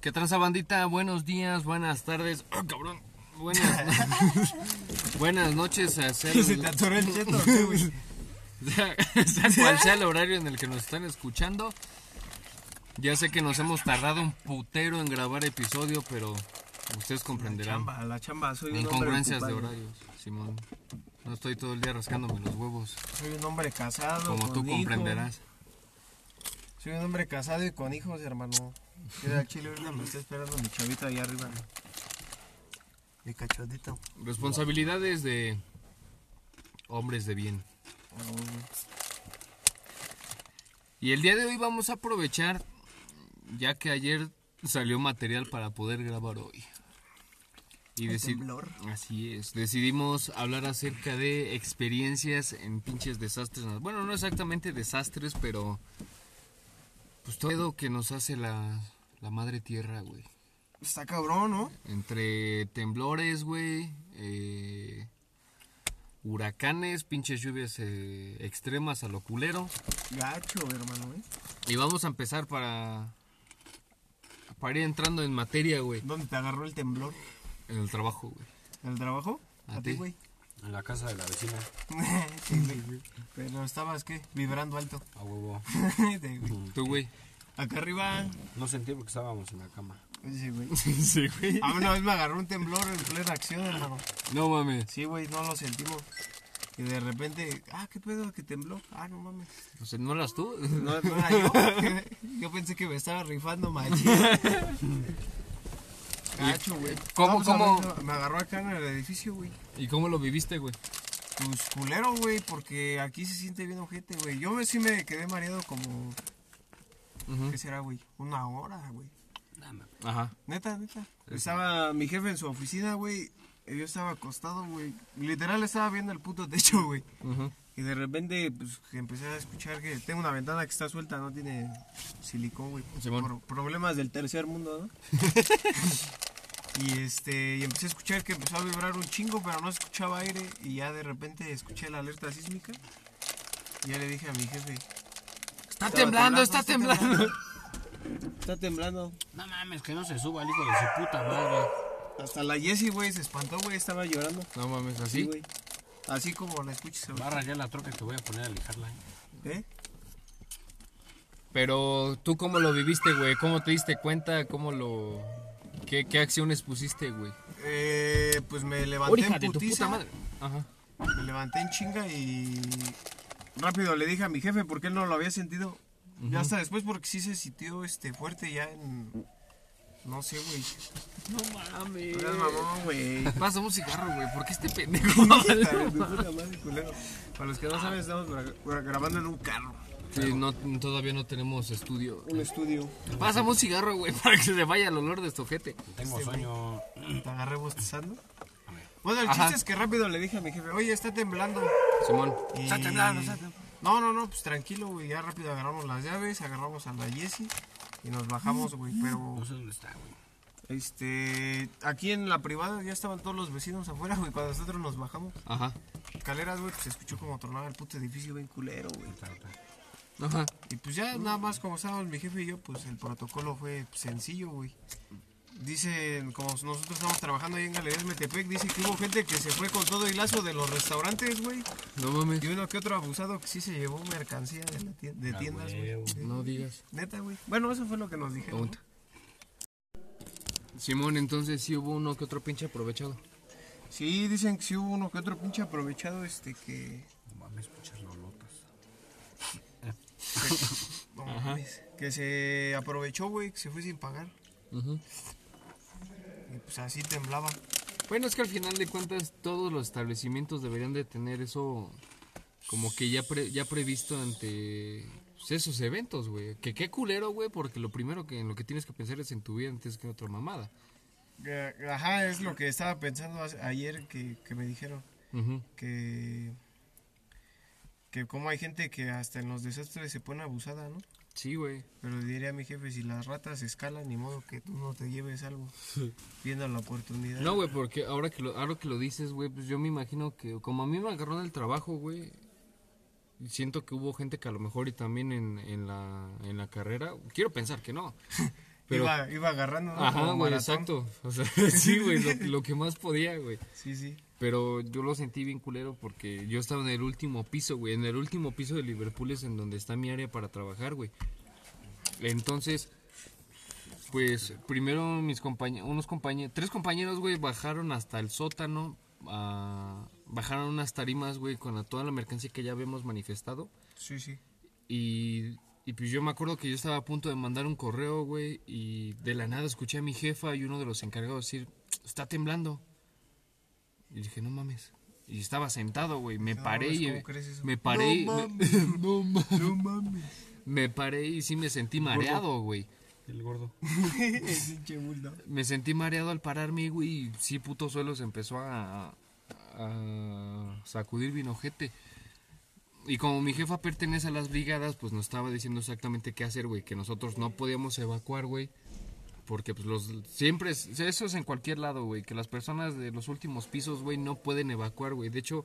¿Qué tranza bandita? Buenos días, buenas tardes. ¡Oh, cabrón! Buenas, buenas noches a hacer... Se te atoró el cheto, ¿o qué, güey? sea, sea cual sea el horario en el que nos están escuchando. Ya sé que nos hemos tardado un putero en grabar episodio, pero ustedes La comprenderán. chamba, la chamba, soy un hombre Incongruencias de horarios, Simón. No estoy todo el día rascándome los huevos, Soy un hombre casado, como con tú comprenderás. Soy un hombre casado y con hijos, hermano. Al chile ahorita me está esperando mi chavito ahí arriba. Mi cachondito. Responsabilidades de hombres de bien. Y el día de hoy vamos a aprovechar, ya que ayer salió material para poder grabar hoy. Y decir, temblor. así es, decidimos hablar acerca de experiencias en pinches desastres. Bueno, no exactamente desastres, pero pues todo que nos hace la, la madre tierra, güey. Está cabrón, ¿no? Entre temblores, güey, eh, huracanes, pinches lluvias eh, extremas a lo culero. Gacho, hermano, ¿eh? Y vamos a empezar para, para ir entrando en materia, güey. ¿Dónde te agarró el temblor? En el trabajo, güey. ¿En el trabajo? A A, ti. güey. En la casa de la vecina, Sí, güey. Pero estabas, ¿qué? Vibrando alto. a huevo. Tú, güey. Acá arriba. No sentí porque estábamos en la cama. Sí, güey. sí, güey. A mí una vez me agarró un temblor en plena acción, hermano. No mames. Sí, güey, no lo sentimos. Y de repente, ah, ¿qué pedo que tembló? Ah, no mames. O sea, ¿no eras tú? No, no era yo. Yo pensé que me estaba rifando machín. Gacho, güey. ¿Cómo, No, pues, cómo? ver, Me agarró acá en el edificio, güey. ¿Y cómo lo viviste, güey? Pues culero, güey, porque aquí se siente bien ojete, güey. Yo sí me quedé mareado como, ¿qué será, güey? Una hora, güey. Ajá. Neta, neta. Estaba mi jefe en su oficina, güey. y Yo estaba acostado, güey. Literal estaba viendo el puto techo, güey. Y de repente, pues, empecé a escuchar que tengo una ventana que está suelta, no tiene silicón, güey. Por problemas del tercer mundo, ¿no? y este, y empecé a escuchar que empezó a vibrar un chingo, pero no escuchaba aire. Y ya de repente escuché la alerta sísmica. Y ya le dije a mi jefe. Está "Estaba temblando, está temblando. Está temblando. No mames, que no se suba el hijo de su puta madre. Hasta la Jessie, güey, se espantó, güey, estaba llorando. No mames, Sí, así. güey. Así como la ahorita. Va a rayar la troca y te voy a poner a lijarla. ¿eh? ¿Eh? Pero tú cómo lo viviste, güey? ¿Cómo te diste cuenta? ¿Cómo lo... ¿Qué, qué acciones pusiste, güey? Eh, pues me levanté Orija en de tu putiza. puta madre. Ajá. Me levanté en chinga y rápido le dije a mi jefe porque él no lo había sentido. Ya hasta después porque sí se sintió este fuerte ya en no sé, güey. No mames. No mamón, güey. Pasa un cigarro, güey. ¿Por qué este pendejo? Culero. Para los que no saben, estamos gra- gra- grabando en un carro. Sí, no, todavía no tenemos estudio. Un estudio. Pásame un cigarro, güey, para que se vaya el olor de estojete. Tengo Este, sueño. Te agarré bostezando. Bueno, el Ajá. chiste es que rápido le dije a mi jefe, oye, está temblando. Simón. Y- Está temblando, está temblando. No, no, no, pues tranquilo, güey. Ya rápido agarramos las llaves, agarramos a la Jessie y nos bajamos, güey. Pero, No sé dónde está, güey. este, aquí en la privada ya estaban todos los vecinos afuera, güey. Cuando nosotros nos bajamos, Ajá. escaleras, güey, pues se escuchó como tronaba el puto edificio bien culero, güey. Ajá. Y pues ya nada más como estábamos mi jefe y yo, pues el protocolo fue sencillo, güey. Dicen, como nosotros estamos trabajando ahí en Galerías Metepec, dice que hubo gente que se fue con todo el lazo de los restaurantes, güey. No mames. Y uno que otro abusado que sí se llevó mercancía de, la tien- de Ah, tiendas, güey. No digas. Neta, güey. Bueno, eso fue lo que nos dijeron. Simón, entonces sí hubo uno que otro pinche aprovechado. Sí, dicen que sí hubo uno que otro pinche aprovechado, este, que... No mames, muchas lolotas. no mames, que se aprovechó, güey, que se fue sin pagar. Ujú. Y pues así temblaba. Bueno, es que al final de cuentas todos los establecimientos deberían de tener eso como que ya pre- ya previsto ante pues, esos eventos, güey. Que qué culero, güey, porque lo primero que en lo que tienes que pensar es en tu vida antes que en otra mamada. Eh, Ajá, es lo que estaba pensando ayer que, que me dijeron. Que... Que como hay gente que hasta en los desastres se pone abusada, ¿no? Sí, güey. Pero diría a mi jefe, si las ratas escalan, ni modo que tú no te lleves algo. Viendo la oportunidad. No, güey, porque ahora que lo, ahora que lo dices, güey, pues yo me imagino que como a mí me agarró en el trabajo, güey, siento que hubo gente que a lo mejor y también en, en, la, en la carrera, quiero pensar que no, Pero- iba, iba agarrando, ¿no? Ajá, güey, exacto. O sea, sí, güey, lo, lo que más podía, güey. Sí, sí. Pero yo lo sentí bien culero porque yo estaba en el último piso, güey. En el último piso de Liverpool es en donde está mi área para trabajar, güey. Entonces, pues primero mis compañeros, unos compañeros, tres compañeros, güey, bajaron hasta el sótano. a- bajaron unas tarimas, güey, con la- toda la mercancía que ya habíamos manifestado. Sí, sí. Y, y pues yo me acuerdo que yo estaba a punto de mandar un correo, güey, y de la nada escuché a mi jefa y uno de los encargados decir, está temblando. Y dije, no mames. Y estaba sentado, güey. Me No paré y... ¿cómo crees eso? Me paré y... No me- mames. no mames. No mames. Me paré y sí me sentí mareado, güey. El gordo. El pinche bulldog. Me sentí mareado al pararme, güey, y sí, puto suelo se empezó a, a sacudir vinojete. Y como mi jefa pertenece a las brigadas, pues nos estaba diciendo exactamente qué hacer, güey, que nosotros no podíamos evacuar, güey. Porque pues los siempre es, eso es en cualquier lado, güey, que las personas de los últimos pisos, güey, no pueden evacuar, güey. De hecho,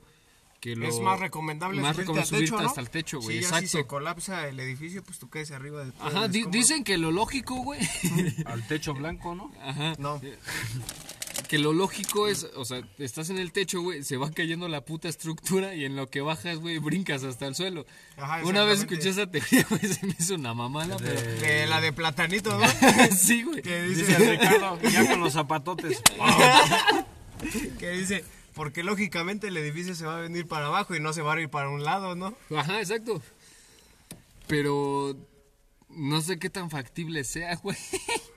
que lo Es más recomendable más subirte, recom- al subirte techo, ¿no? hasta el techo, güey, Sí, exacto. si se colapsa el edificio, pues tú caes arriba de todo Ajá, di- dicen que lo lógico, güey. Al techo blanco, ¿no? Ajá. No, Que lo lógico es, o sea, estás en el techo, güey, se va cayendo la puta estructura y en lo que bajas, güey, brincas hasta el suelo. Ajá, una vez escuché esa teoría, güey, se me hizo una mamada, pero... de la de platanito, ¿no? sí, güey. que Dice dice, Ricardo, ya con los zapatotes. que dice, porque lógicamente el edificio se va a venir para abajo y no se va a ir para un lado, ¿no? Ajá, exacto. Pero no sé qué tan factible sea, güey.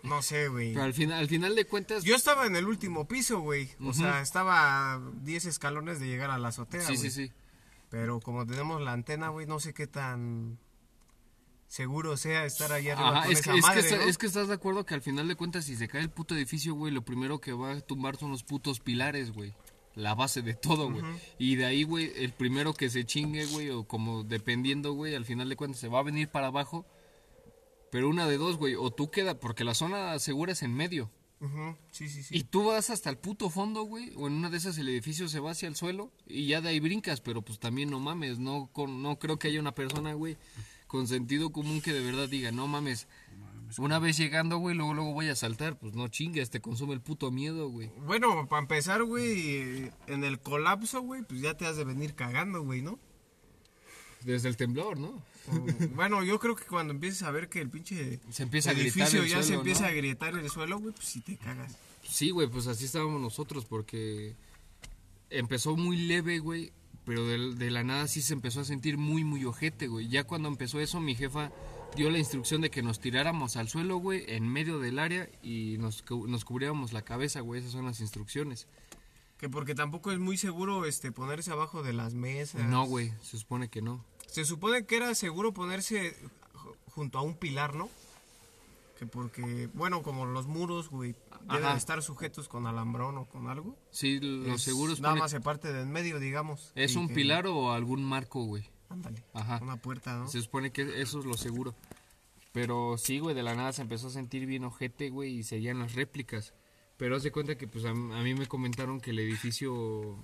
No sé, güey. Pero al final, al final de cuentas... Yo estaba en el último piso, güey. O sea, estaba a 10 escalones de llegar a la azotea, sí, sí, güey. sí. Pero como tenemos la antena, güey, no sé qué tan seguro sea estar allá arriba Ajá, con es esa que, es, que madre, está- ¿no? es que estás de acuerdo que al final de cuentas si se cae el puto edificio, güey, lo primero que va a tumbar son los putos pilares, güey. La base de todo, güey. Y de ahí, güey, el primero que se chingue, güey, o como dependiendo, güey, al final de cuentas se va a venir para abajo. Pero una de dos, güey, o tú queda, porque la zona segura es en medio. Ujú, Sí, sí, sí. Y tú vas hasta el puto fondo, güey, o en una de esas el edificio se va hacia el suelo y ya de ahí brincas, pero pues también no mames, no, con, no creo que haya una persona, güey, con sentido común que de verdad diga, no mames, una vez llegando, güey, luego, luego voy a saltar, pues no chingues, te consume el puto miedo, güey. Bueno, para empezar, güey, en el colapso, güey, pues ya te has de venir cagando, güey, ¿no? Desde el temblor, ¿no? Bueno, yo creo que cuando empieces a ver que el pinche Se empieza a edificio el ya se empieza ¿no? a grietar el suelo, güey, pues sí te cagas. Sí, güey, pues así estábamos nosotros, porque empezó muy leve, güey, pero de, de la nada sí se empezó a sentir muy, muy ojete, güey. Ya cuando empezó eso, mi jefa dio la instrucción de que nos tiráramos al suelo, güey, en medio del área y nos, nos cubriéramos la cabeza, güey. Esas son las instrucciones. Que porque tampoco es muy seguro este ponerse abajo de las mesas. No, güey, se supone que no. Se supone que era seguro ponerse ju- junto a un pilar, ¿no? Que porque, bueno, como los muros, güey, deben Ajá. estar sujetos con alambrón o con algo. Sí, lo Es- seguro es Nada pone- más se parte del medio, digamos. ¿Es un que- pilar o algún marco, güey? Ándale. Ajá. Una puerta, ¿no? Se supone que eso es lo seguro. Pero sí, güey, de la nada se empezó a sentir bien ojete, güey, y seguían las réplicas. Pero haz de cuenta que, pues, a, a mí me comentaron que el edificio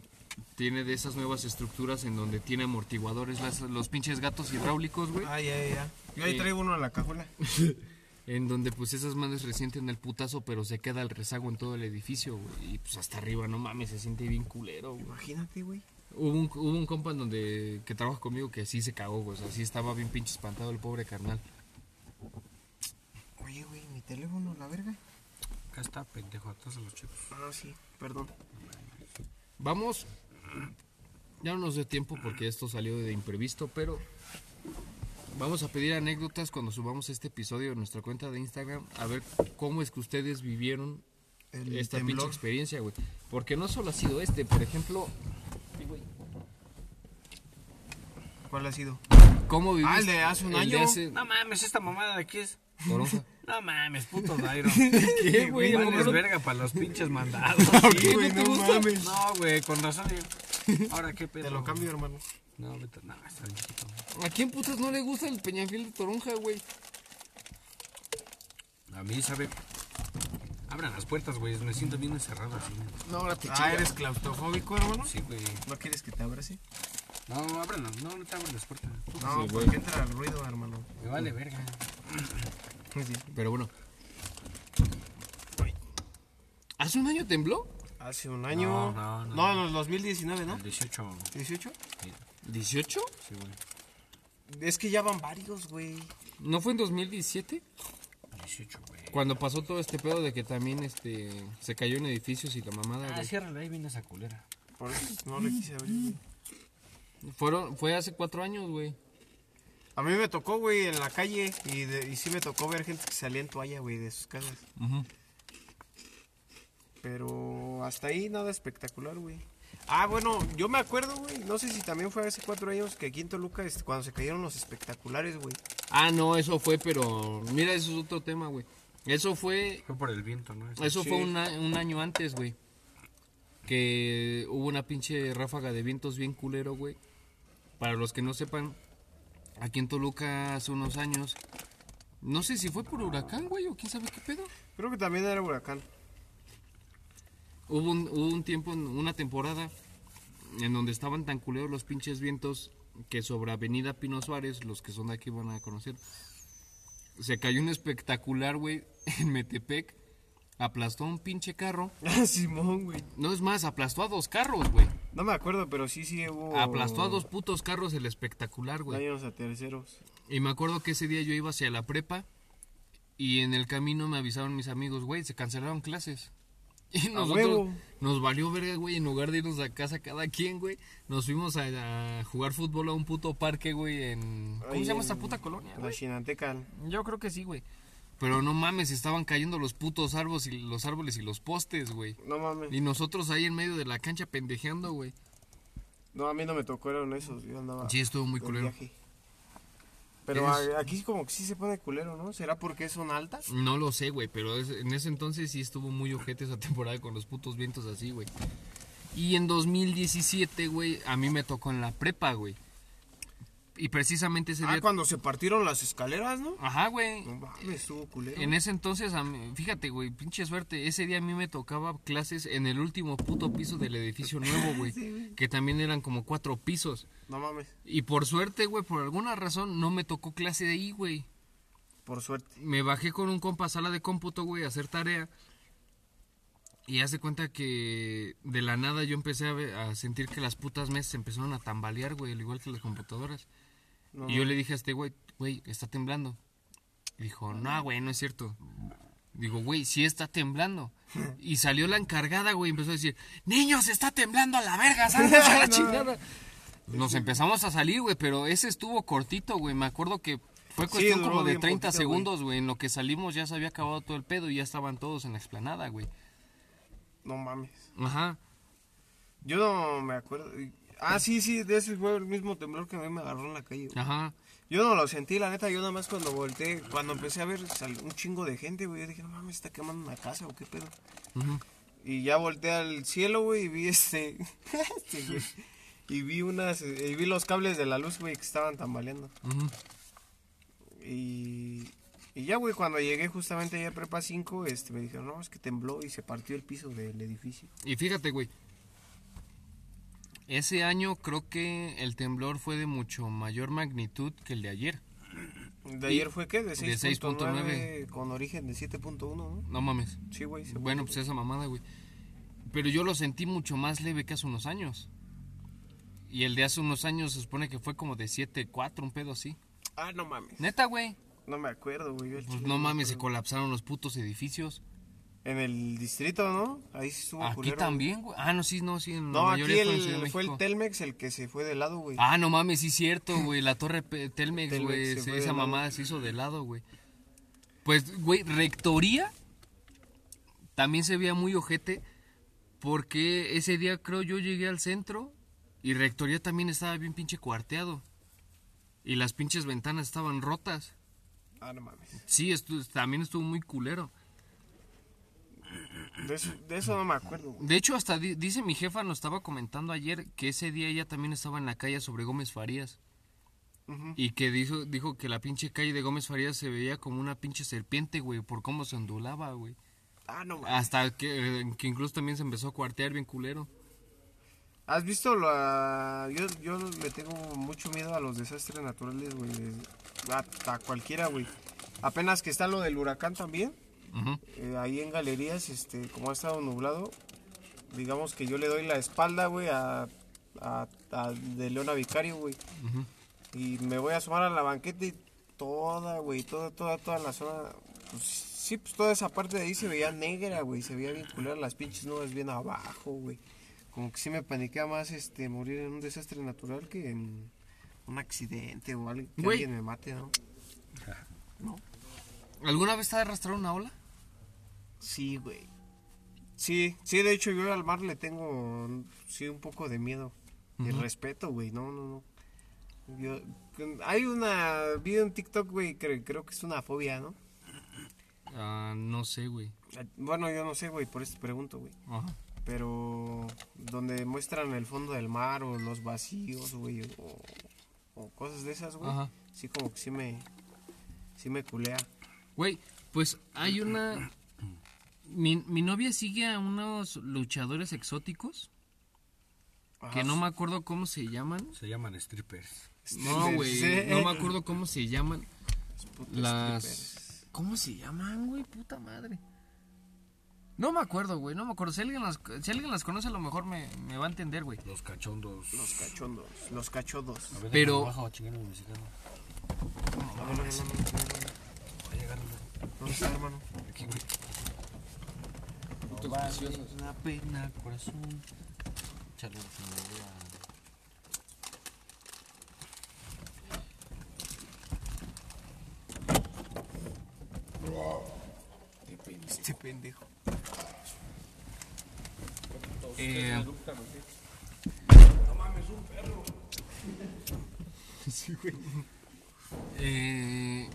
tiene de esas nuevas estructuras en donde tiene amortiguadores, las- los pinches gatos hidráulicos, güey. Ah, ya, ya, ya. Yo ahí Sí. traigo uno en la cajuela. En donde, pues, esas manos resienten el putazo, pero se queda el rezago en todo el edificio, güey. Y, pues, hasta arriba, no mames, se siente bien culero, güey. Imagínate, güey. Hubo un, hubo un compa en donde, que trabaja conmigo que sí se cagó, güey. O sea, sí estaba bien pinche espantado el pobre carnal. Oye, güey, mi teléfono, la verga. Acá está, pendejo, atrás de los chicos. Ah, sí, perdón. Vamos. Ya no nos dio tiempo porque esto salió de imprevisto, pero vamos a pedir anécdotas cuando subamos este episodio en nuestra cuenta de Instagram. A ver cómo es que ustedes vivieron El esta pinche experiencia, güey. Porque no solo ha sido este, por ejemplo. Güey. ¿Cuál ha sido? ¿Cómo viviste? Ah, el de hace un el año. hace- No mames, esta mamada de aquí es. Toronja. No mames, puto Dairo. ¿Qué, güey? Vales ¿A poco no- verga para los pinches mandados. ¿Qué? güey, ¿No te no gusta? mames. No, güey, con razón. yo- Ahora qué pedo. Te lo cambio, hermano. No, vete, no, está bien chiquito. ¿A quién putas no le gusta el Peñafiel de Toronja, güey? A mí, ¿sabe? Abran las puertas, güey. Me siento bien encerrado así. No, ahora te Ah, chingas. ¿eres claustrofóbico, hermano? Sí, güey. ¿No quieres que te abrace? No, ábranlas. No, no te abran las puertas. No, Sí, porque güey. entra el ruido, hermano. Me vale verga. Sí. Pero bueno, ¿Hace un año tembló? Hace un año. No, no, no. No, en el 2019, ¿no? El 18. ¿18? ¿18? Sí, güey. Es que ya van varios, güey. ¿No fue en 2017? 18, güey. Cuando pasó todo este pedo de que también este se cayó en edificios y la mamada, Ah, güey. ciérrale, ahí viene esa culera. Por eso no le quise abrir, güey. Fueron, fue hace cuatro años, güey. A mí me tocó, güey, en la calle. Y, de- y sí me tocó ver gente que salía en toalla, güey, de sus casas. Pero hasta ahí nada espectacular, güey. Ah, bueno, yo me acuerdo, güey. No sé si también fue hace cuatro años que aquí en Toluca, este, cuando se cayeron los espectaculares, güey. Ah, no, eso fue, pero mira, eso es otro tema, güey. Eso fue, Fue por el viento, ¿no? eso Sí. fue una- un año antes, güey. Que hubo una pinche ráfaga de vientos bien culero, güey. Para los que no sepan, aquí en Toluca hace unos años, no sé si fue por huracán, güey, o quién sabe qué pedo. Creo que también era huracán. Hubo un, hubo un tiempo, una temporada, en donde estaban tan culeros los pinches vientos que sobre Avenida Pino Suárez, los que son de aquí van a conocer, se cayó un espectacular, güey, en Metepec, aplastó un pinche carro. Simón, güey. No es más, aplastó a dos carros, güey. No me acuerdo, pero sí, sí hubo... Aplastó a dos putos carros el espectacular, güey. Daños a terceros. Y me acuerdo que ese día yo iba hacia la prepa y en el camino me avisaron mis amigos, güey, se cancelaron clases. Y nosotros huevo. nos valió verga, güey, en lugar de irnos a casa cada quien, güey, nos fuimos a, a jugar fútbol a un puto parque, güey, en... ¿Cómo se llama en esta puta colonia, La güey? Chinanteca. Yo creo que sí, güey. Pero no mames, estaban cayendo los putos árboles y los árboles y los postes, güey. No mames. Y nosotros ahí en medio de la cancha pendejeando, güey. No, a mí no me tocaron esos. Yo andaba... Sí, estuvo muy culero. viaje. Pero Es- aquí como que sí se pone culero, ¿no? ¿Será porque son altas? No lo sé, güey, pero es- en ese entonces sí estuvo muy ojete esa temporada con los putos vientos así, güey. Y en 2017, güey, a mí me tocó en la prepa, güey. Y precisamente ese Ah, día... cuando se partieron las escaleras, ¿no? Ajá, güey. No mames, estuvo culero. En ese entonces, a mí- fíjate, güey, pinche suerte. Ese día a mí me tocaba clases en el último puto piso del edificio nuevo, güey. que también eran como cuatro pisos. No mames, Y por suerte, güey, por alguna razón no me tocó clase de ahí, güey. por suerte. me bajé con un compa a sala de cómputo, güey, a hacer tarea. Y hace cuenta que de la nada yo empecé a, ve- a sentir que las putas mesas empezaron a tambalear, güey, al igual que las computadoras. No, y yo le dije a este güey, güey, está temblando. Dijo, no, güey, no es cierto. Digo, güey, sí está temblando. Y salió la encargada, güey, y empezó a decir, niños, está temblando a la verga, salgan a la No. chingada. Nos empezamos a salir, güey, pero ese estuvo cortito, güey. Me acuerdo que fue cuestión como de bien 30 poquito, güey. segundos, güey. En lo que salimos ya se había acabado todo el pedo y ya estaban todos en la explanada, güey. no mames. Ajá. Yo no me acuerdo. Ah, sí, sí, de ese fue el mismo temblor que a mí me agarró en la calle. güey. Ajá. Yo no lo sentí, la neta, yo nada más cuando volteé, cuando empecé a ver sal- un chingo de gente, güey, yo dije, no mames, está quemando una casa o qué pedo. ujú. Y ya volteé al cielo, güey, y vi este, este, güey, y vi unas, y vi los cables de la luz, güey, que estaban tambaleando. Ujú. Y, y ya, güey, cuando llegué justamente allá a Prepa 5, este, me dijeron, no, es que tembló y se partió el piso del edificio. Y fíjate, güey. Ese año creo que el temblor fue de mucho mayor magnitud que el de ayer. ¿De ayer fue qué? De De 6.9 6.9. con origen de 7.1, ¿no? No mames. Sí, güey. Bueno, pues esa mamada, güey. Pero yo lo sentí mucho más leve que hace unos años. Y el de hace unos años se supone que fue como de 7.4, un pedo así. Ah, no mames. Neta, güey. No me acuerdo, güey. Pues no me mames, se colapsaron los putos edificios. En el distrito, ¿no? Ahí sí estuvo Aquí culero. también, güey. Ah, no, sí, no, sí. En la No, aquí mayoría fue el- fue. Telmex el que se fue de lado, güey. Ah, no mames, sí, cierto, güey. La torre Telmex, güey. Esa lado. mamada se hizo de lado, güey. Pues, güey, rectoría también se veía muy ojete. Porque ese día creo yo llegué al centro y rectoría también estaba bien pinche cuarteado. Y las pinches ventanas estaban rotas. Ah, no mames. Sí, estu- también estuvo muy culero. De eso, de eso no me acuerdo, güey. De hecho, hasta di- dice mi jefa, nos estaba comentando ayer que ese día ella también estaba en la calle sobre Gómez Farías. Y que dijo, dijo que la pinche calle de Gómez Farías se veía como una pinche serpiente, güey, por cómo se ondulaba, güey. Ah, no mames. Hasta que, que incluso también se empezó a cuartear bien culero. ¿Has visto la... Yo, yo le tengo mucho miedo a los desastres naturales, güey. A, a cualquiera, güey. Apenas que está lo del huracán también. Eh, ahí en galerías, este, como ha estado nublado, digamos que yo le doy la espalda, güey, a, a, a de Leona Vicario, güey. Y me voy a asomar a la banqueta y toda, güey, toda, toda, toda la zona, pues sí, pues toda esa parte de ahí se veía negra, güey, se veía bien culera, las pinches nubes bien abajo, güey. Como que sí me paniquea más, este, morir en un desastre natural que en un accidente o algo, que alguien me mate, ¿no? ¿Alguna vez te ha arrastrado una ola? Sí, güey. Sí, sí, de hecho yo al mar le tengo, sí, un poco de miedo. Y Ujú. respeto, güey, no, no, no. Yo, hay una, vi en TikTok, güey, cre- creo que es una fobia, ¿no? Ah, no sé, güey. Bueno, yo no sé, güey, por eso te pregunto, güey. Ajá. Pero donde muestran el fondo del mar o los vacíos, güey, o, o cosas de esas, güey. Ajá. Sí, como que sí me, sí me culea. Güey, pues hay una... Mi, mi novia sigue a unos luchadores exóticos que no me acuerdo cómo se llaman. Se llaman strippers. No, güey, Sí. no me acuerdo cómo se llaman. Las... strippers. ¿Cómo se llaman, güey? Puta madre. No me acuerdo, güey, no me acuerdo. Si alguien las, si alguien las conoce, a lo mejor me, me va a entender, güey. Los cachondos. Los cachondos, los cachodos. A ver, Pero-. No, no, no, no, no, no. Va a llegar ¿Dónde está, hermano? aquí, güey. Putos Vale viciosos. una pena, corazón. Un pinole Este pendejo. Eh, eh,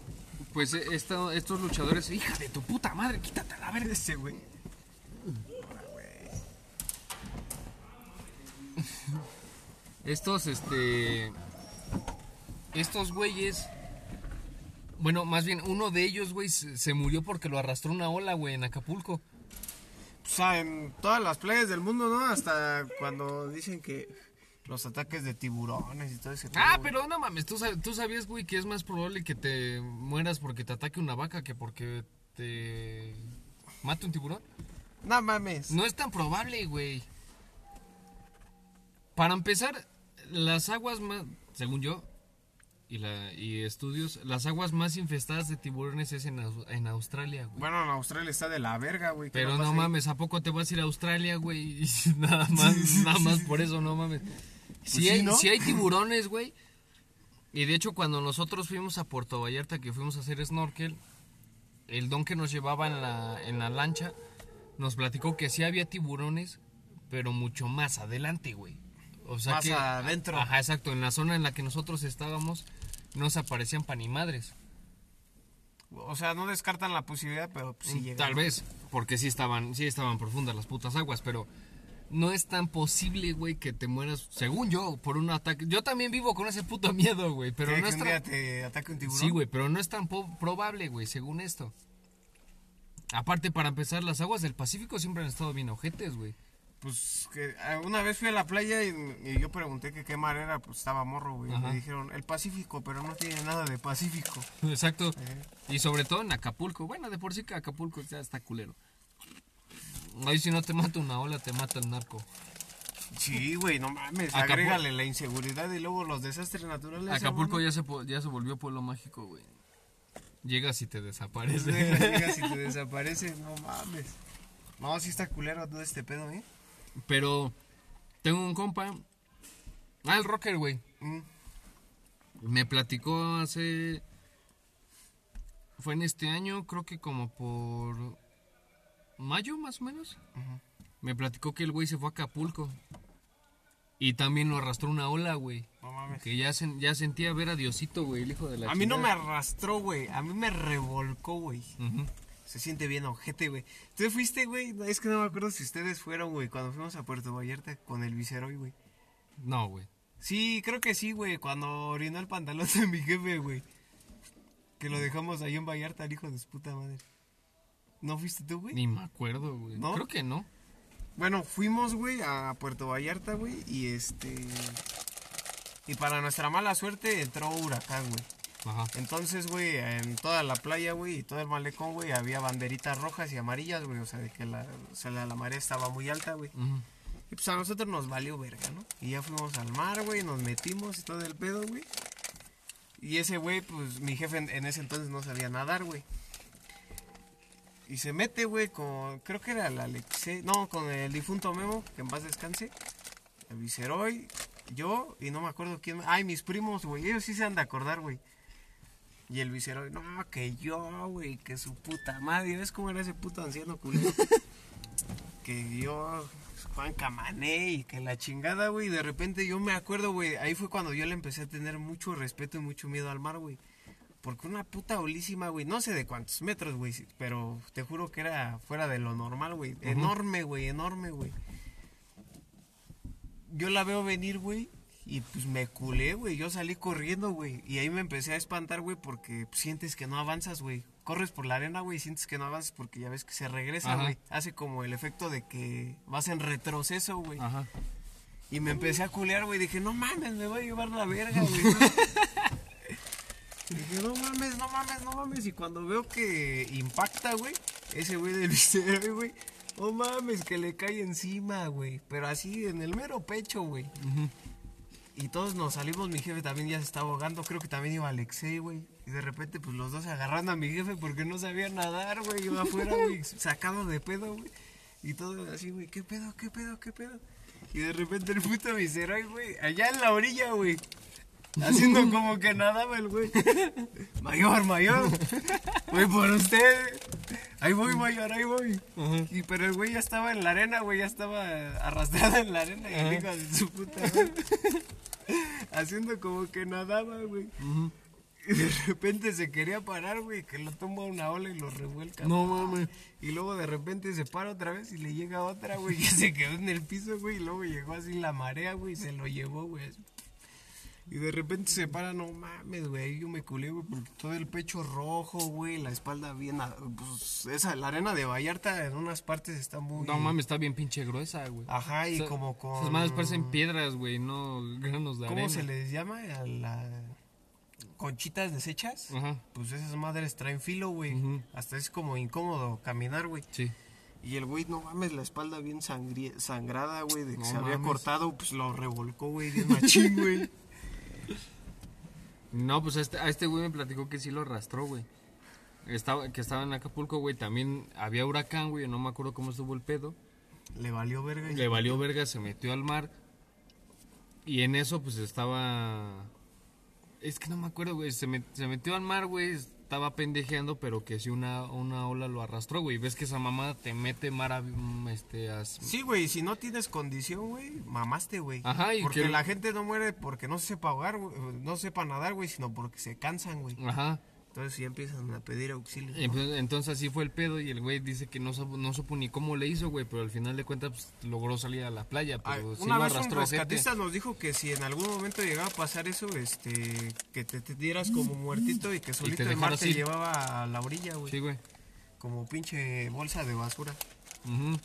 pues eh, esta- estos luchadores, hija de tu puta madre, quítate a la verga. Ese güey. Estos, este. Estos güeyes. Bueno, más bien, uno de ellos, güey, se, murió porque lo arrastró una ola, güey, en Acapulco. O sea, en todas las playas del mundo, ¿no? Hasta cuando dicen que los ataques de tiburones y todo ese Ah, pero no mames, ¿tú, tú sabías, güey, que es más probable que te mueras porque te ataque una vaca que porque te mate un tiburón. No mames. No es tan probable, güey. Para empezar, las aguas más, según yo, y, la, y estudios, las aguas más infestadas de tiburones es en, en Australia, güey. Bueno, en Australia está de la verga, güey. ¿qué Pero no mames, ¿a poco te vas a ir a Australia, güey? Nada más, nada más por eso, no mames. Si sí, hay, ¿no? sí hay tiburones, güey. Y de hecho, cuando nosotros fuimos a Puerto Vallarta, que fuimos a hacer snorkel, el don que nos llevaba en la, en la lancha nos platicó que sí había tiburones, pero mucho más adelante, güey. O sea Más que. adentro. Ajá, exacto. En la zona en la que nosotros estábamos, no se aparecían pan ni madres. O sea, no descartan la posibilidad, pero pues, sí llegan. Tal vez, porque sí estaban, sí estaban profundas las putas aguas, pero no es tan posible, güey, que te mueras, según yo, por un ataque. Yo también vivo con ese puto miedo, güey, pero ¿Qué, no es tan... día te ataque un tiburón? Sí, güey, pero no es tan probable, güey, según esto. Aparte, para empezar, las aguas del Pacífico siempre han estado bien ojetes, güey. Pues que eh, una vez fui a la playa y, y yo pregunté que qué mar era, pues estaba morro, güey. Ajá. Me dijeron, el Pacífico, pero no tiene nada de Pacífico. Exacto. Y sobre todo en Acapulco. Bueno, de por sí que Acapulco ya está culero. Ahí si no te mata una ola, te mata el narco. Sí, güey, no mames. Acapulco- Agrégale la inseguridad y luego los desastres naturales. Acapulco ya se, ya se volvió pueblo mágico, güey. Llegas y te desaparece. Llegas y te desapareces, no mames. No, sí está culero todo este pedo, ¿eh? Pero tengo un compa. Ah, el rocker, güey. Mm. Me platicó hace. Fue en este año, creo que como por. Mayo, más o menos. Me platicó que el güey se fue a Acapulco. Y también lo arrastró una ola, güey. No mames. Que ya, sen- ya sentía ver a Diosito, güey, el hijo de la A mí no me arrastró, güey. A mí me revolcó, güey. Se siente bien ojete, güey. ¿Tú fuiste, güey? Es que no me acuerdo si ustedes fueron, güey, cuando fuimos a Puerto Vallarta con el Viceroy, güey. No, güey. Sí, creo que sí, güey, cuando orinó el pantalón de mi jefe, güey. Que lo dejamos ahí en Vallarta, el hijo de su puta madre. ¿No fuiste tú, güey? Ni me acuerdo, güey. ¿No? Creo que no. Bueno, fuimos, güey, a Puerto Vallarta, güey, y este... Y para nuestra mala suerte entró huracán, güey. Ajá. Entonces, güey, en toda la playa, güey, y todo el malecón, güey, había banderitas rojas y amarillas, güey. O sea, de que la, o sea, la, la marea estaba muy alta, güey. Y pues a nosotros nos valió verga, ¿no? Y ya fuimos al mar, güey, nos metimos y todo el pedo, güey. Y ese güey, pues mi jefe en, en ese entonces no sabía nadar, güey. Y se mete, güey, con, creo que era el Alexei, no, con el difunto Memo, que en paz descanse. El Viceroy, yo, y no me acuerdo quién, ay, mis primos, güey, ellos sí se han de acordar, güey. Y el Viceroy, no, que yo, güey, que su puta madre, ¿ves cómo era ese puto anciano culero? que yo, Juan Camané y que la chingada, güey. De repente yo me acuerdo, güey. Ahí fue cuando yo le empecé a tener mucho respeto y mucho miedo al mar, güey. Porque una puta olísima, güey. No sé de cuántos metros, güey. Pero te juro que era fuera de lo normal, güey. Enorme, güey. Enorme, güey. Yo la veo venir, güey. Y pues me culé, güey. Yo salí corriendo, güey. Y ahí me empecé a espantar, güey. Porque pues, sientes que no avanzas, güey. Corres por la arena, güey. Y sientes que no avanzas porque ya ves que se regresa, güey. Hace como el efecto de que vas en retroceso, güey. Ajá. Y me empecé a culear, güey. Dije, no mames, me voy a llevar la verga, güey. Dije, no mames, no mames, no mames. Y cuando veo que impacta, güey, ese güey del visceral, güey, no mames, que le cae encima, güey. Pero así, en el mero pecho, güey. Y todos nos salimos, mi jefe también ya se estaba ahogando. Creo que también iba Alexei, güey. Y de repente, pues los dos agarrando a mi jefe porque no sabía nadar, güey. Iba afuera, güey, sacado de pedo, güey. Y todo así, güey, ¿qué pedo, qué pedo, qué pedo? Y de repente el puto Viceroy, güey, allá en la orilla, güey. Haciendo como que nadaba el güey. Mayor, mayor. Voy por usted. Ahí voy, mayor, ahí voy. Y pero el güey ya estaba en la arena, güey, ya estaba arrastrado en la arena y el hijo de su puta madre. Haciendo como que nadaba, güey. Y de repente se quería parar, güey, que lo toma una ola y lo revuelca. No mames. Y luego de repente se para otra vez y le llega otra, güey, que se quedó en el piso, güey, y luego llegó así la marea, güey, y se lo llevó, güey. Y de repente se para, no mames, güey, yo me culé, güey, porque todo el pecho rojo, güey, la espalda bien, pues, esa, la arena de Vallarta en unas partes está muy... No mames, está bien pinche gruesa, güey. Ajá, y O sea, como con... Esas madres parecen piedras, güey, no granos de ¿Cómo arena. se les llama? A la... Conchitas deshechas. Ajá. Pues esas madres traen filo, güey. Hasta es como incómodo caminar, güey. Sí. Y el güey, no mames, la espalda bien sangri- sangrada, güey, de que No se había cortado, pues lo revolcó, güey, bien machín, güey. No, pues a este, a este güey me platicó que sí lo arrastró, güey. Estaba, que estaba en Acapulco, güey. También había huracán, güey. No me acuerdo cómo estuvo el pedo. Le valió verga. y Le valió verga, se metió al mar. Y en eso, pues estaba. Es que no me acuerdo, güey. Se, met- se metió al mar, güey. Estaba pendejeando, pero que si una, una ola lo arrastró, güey. Ves que esa mamá te mete mar a- mm, este, a- Sí, güey, si no tienes condición, güey, mamaste, güey. Ajá, y Porque que- la gente no muere porque no sepa ahogar, güey, no sepa nadar, güey, sino porque se cansan, güey. Ajá. Entonces ya empiezan a pedir auxilio. Y pues, Entonces así fue el pedo y el güey dice que no, supo- no supo ni cómo le hizo, güey, pero al final de cuentas pues, logró salir a la playa, Ay, pero sí una lo vez un arrastró gente. rescatista nos dijo que si en algún momento llegaba a pasar eso, este, que te, te dieras como muertito y que solito el mar te llevaba a la orilla, güey. Sí, güey. Como pinche bolsa de basura. Ujú.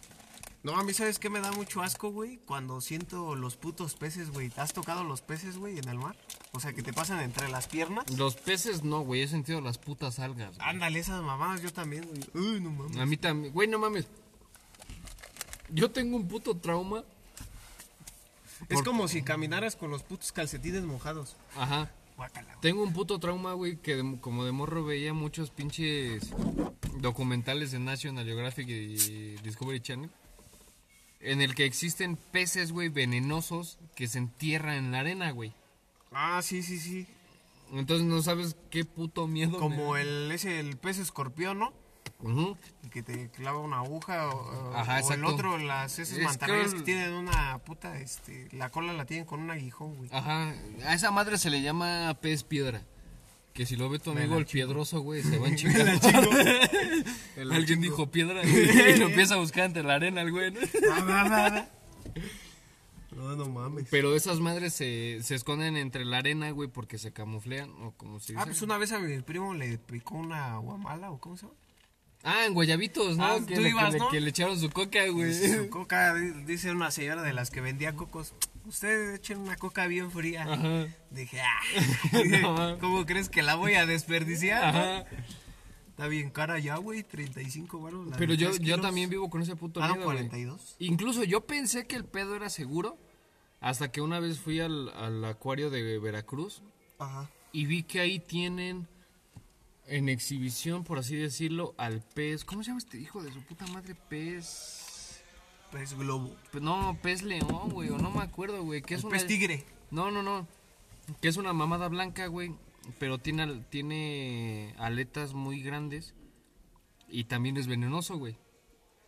No, a mí, ¿sabes qué me da mucho asco, güey? Cuando siento los putos peces, güey. ¿Te has tocado los peces, güey, en el mar? O sea, que te pasan entre las piernas. Los peces no, güey, he sentido las putas algas. güey. Ándale, esas mamadas yo también, güey. Uy, no mames. A mí también, güey, no mames. Yo tengo un puto trauma. Es como si caminaras con los putos calcetines mojados. Ajá. Guácala. Tengo un puto trauma, güey, que de- como de morro veía muchos pinches documentales de National Geographic y Discovery Channel. En el que existen peces, güey, venenosos que se entierran en la arena, güey. Ah, sí, sí, sí. Entonces no sabes qué puto miedo. Como el, ese, el pez escorpión, ¿no? Ujú. El que te clava una aguja o, Ajá, o el otro, las esas Es mantarrayas que- que tienen una puta, este, la cola la tienen con un aguijón, güey. Ajá. A esa madre se le llama pez piedra. Que si lo ve tu amigo el piedroso, güey, se va. Me la Alguien dijo piedra y lo empieza a buscar entre la arena el güey. ¿no? No, no mames. Pero esas madres se, se esconden entre la arena, güey, porque se camuflean o como dice. Ah, pues una vez a mi primo le picó una guamala o cómo se llama. Ah, en Guayabitos, ¿no? Ah, que, tú le, ibas, que le- ¿no? que le echaron su coca, güey. Su coca, di- dice una señora de las que vendía cocos. Ustedes echen una coca bien fría. Ajá. Dije, ah, No. ¿cómo crees que la voy a desperdiciar? Ajá. Está bien cara ya, güey, 35 baros. la Pero yo, yo kilos. también vivo con ese puto Ah, miedo, güey. 42. Incluso yo pensé que el pedo era seguro hasta que una vez fui al, al acuario de Veracruz Ajá. y vi que ahí tienen en exhibición, por así decirlo, al pez. ¿Cómo se llama este hijo de su puta madre? Pez. Pez globo. No, pez león, güey, o no me acuerdo, güey. Que es El una... pez tigre. No, no, no. Que es una mamada blanca, güey. Pero tiene, tiene aletas muy grandes. Y también es venenoso, güey.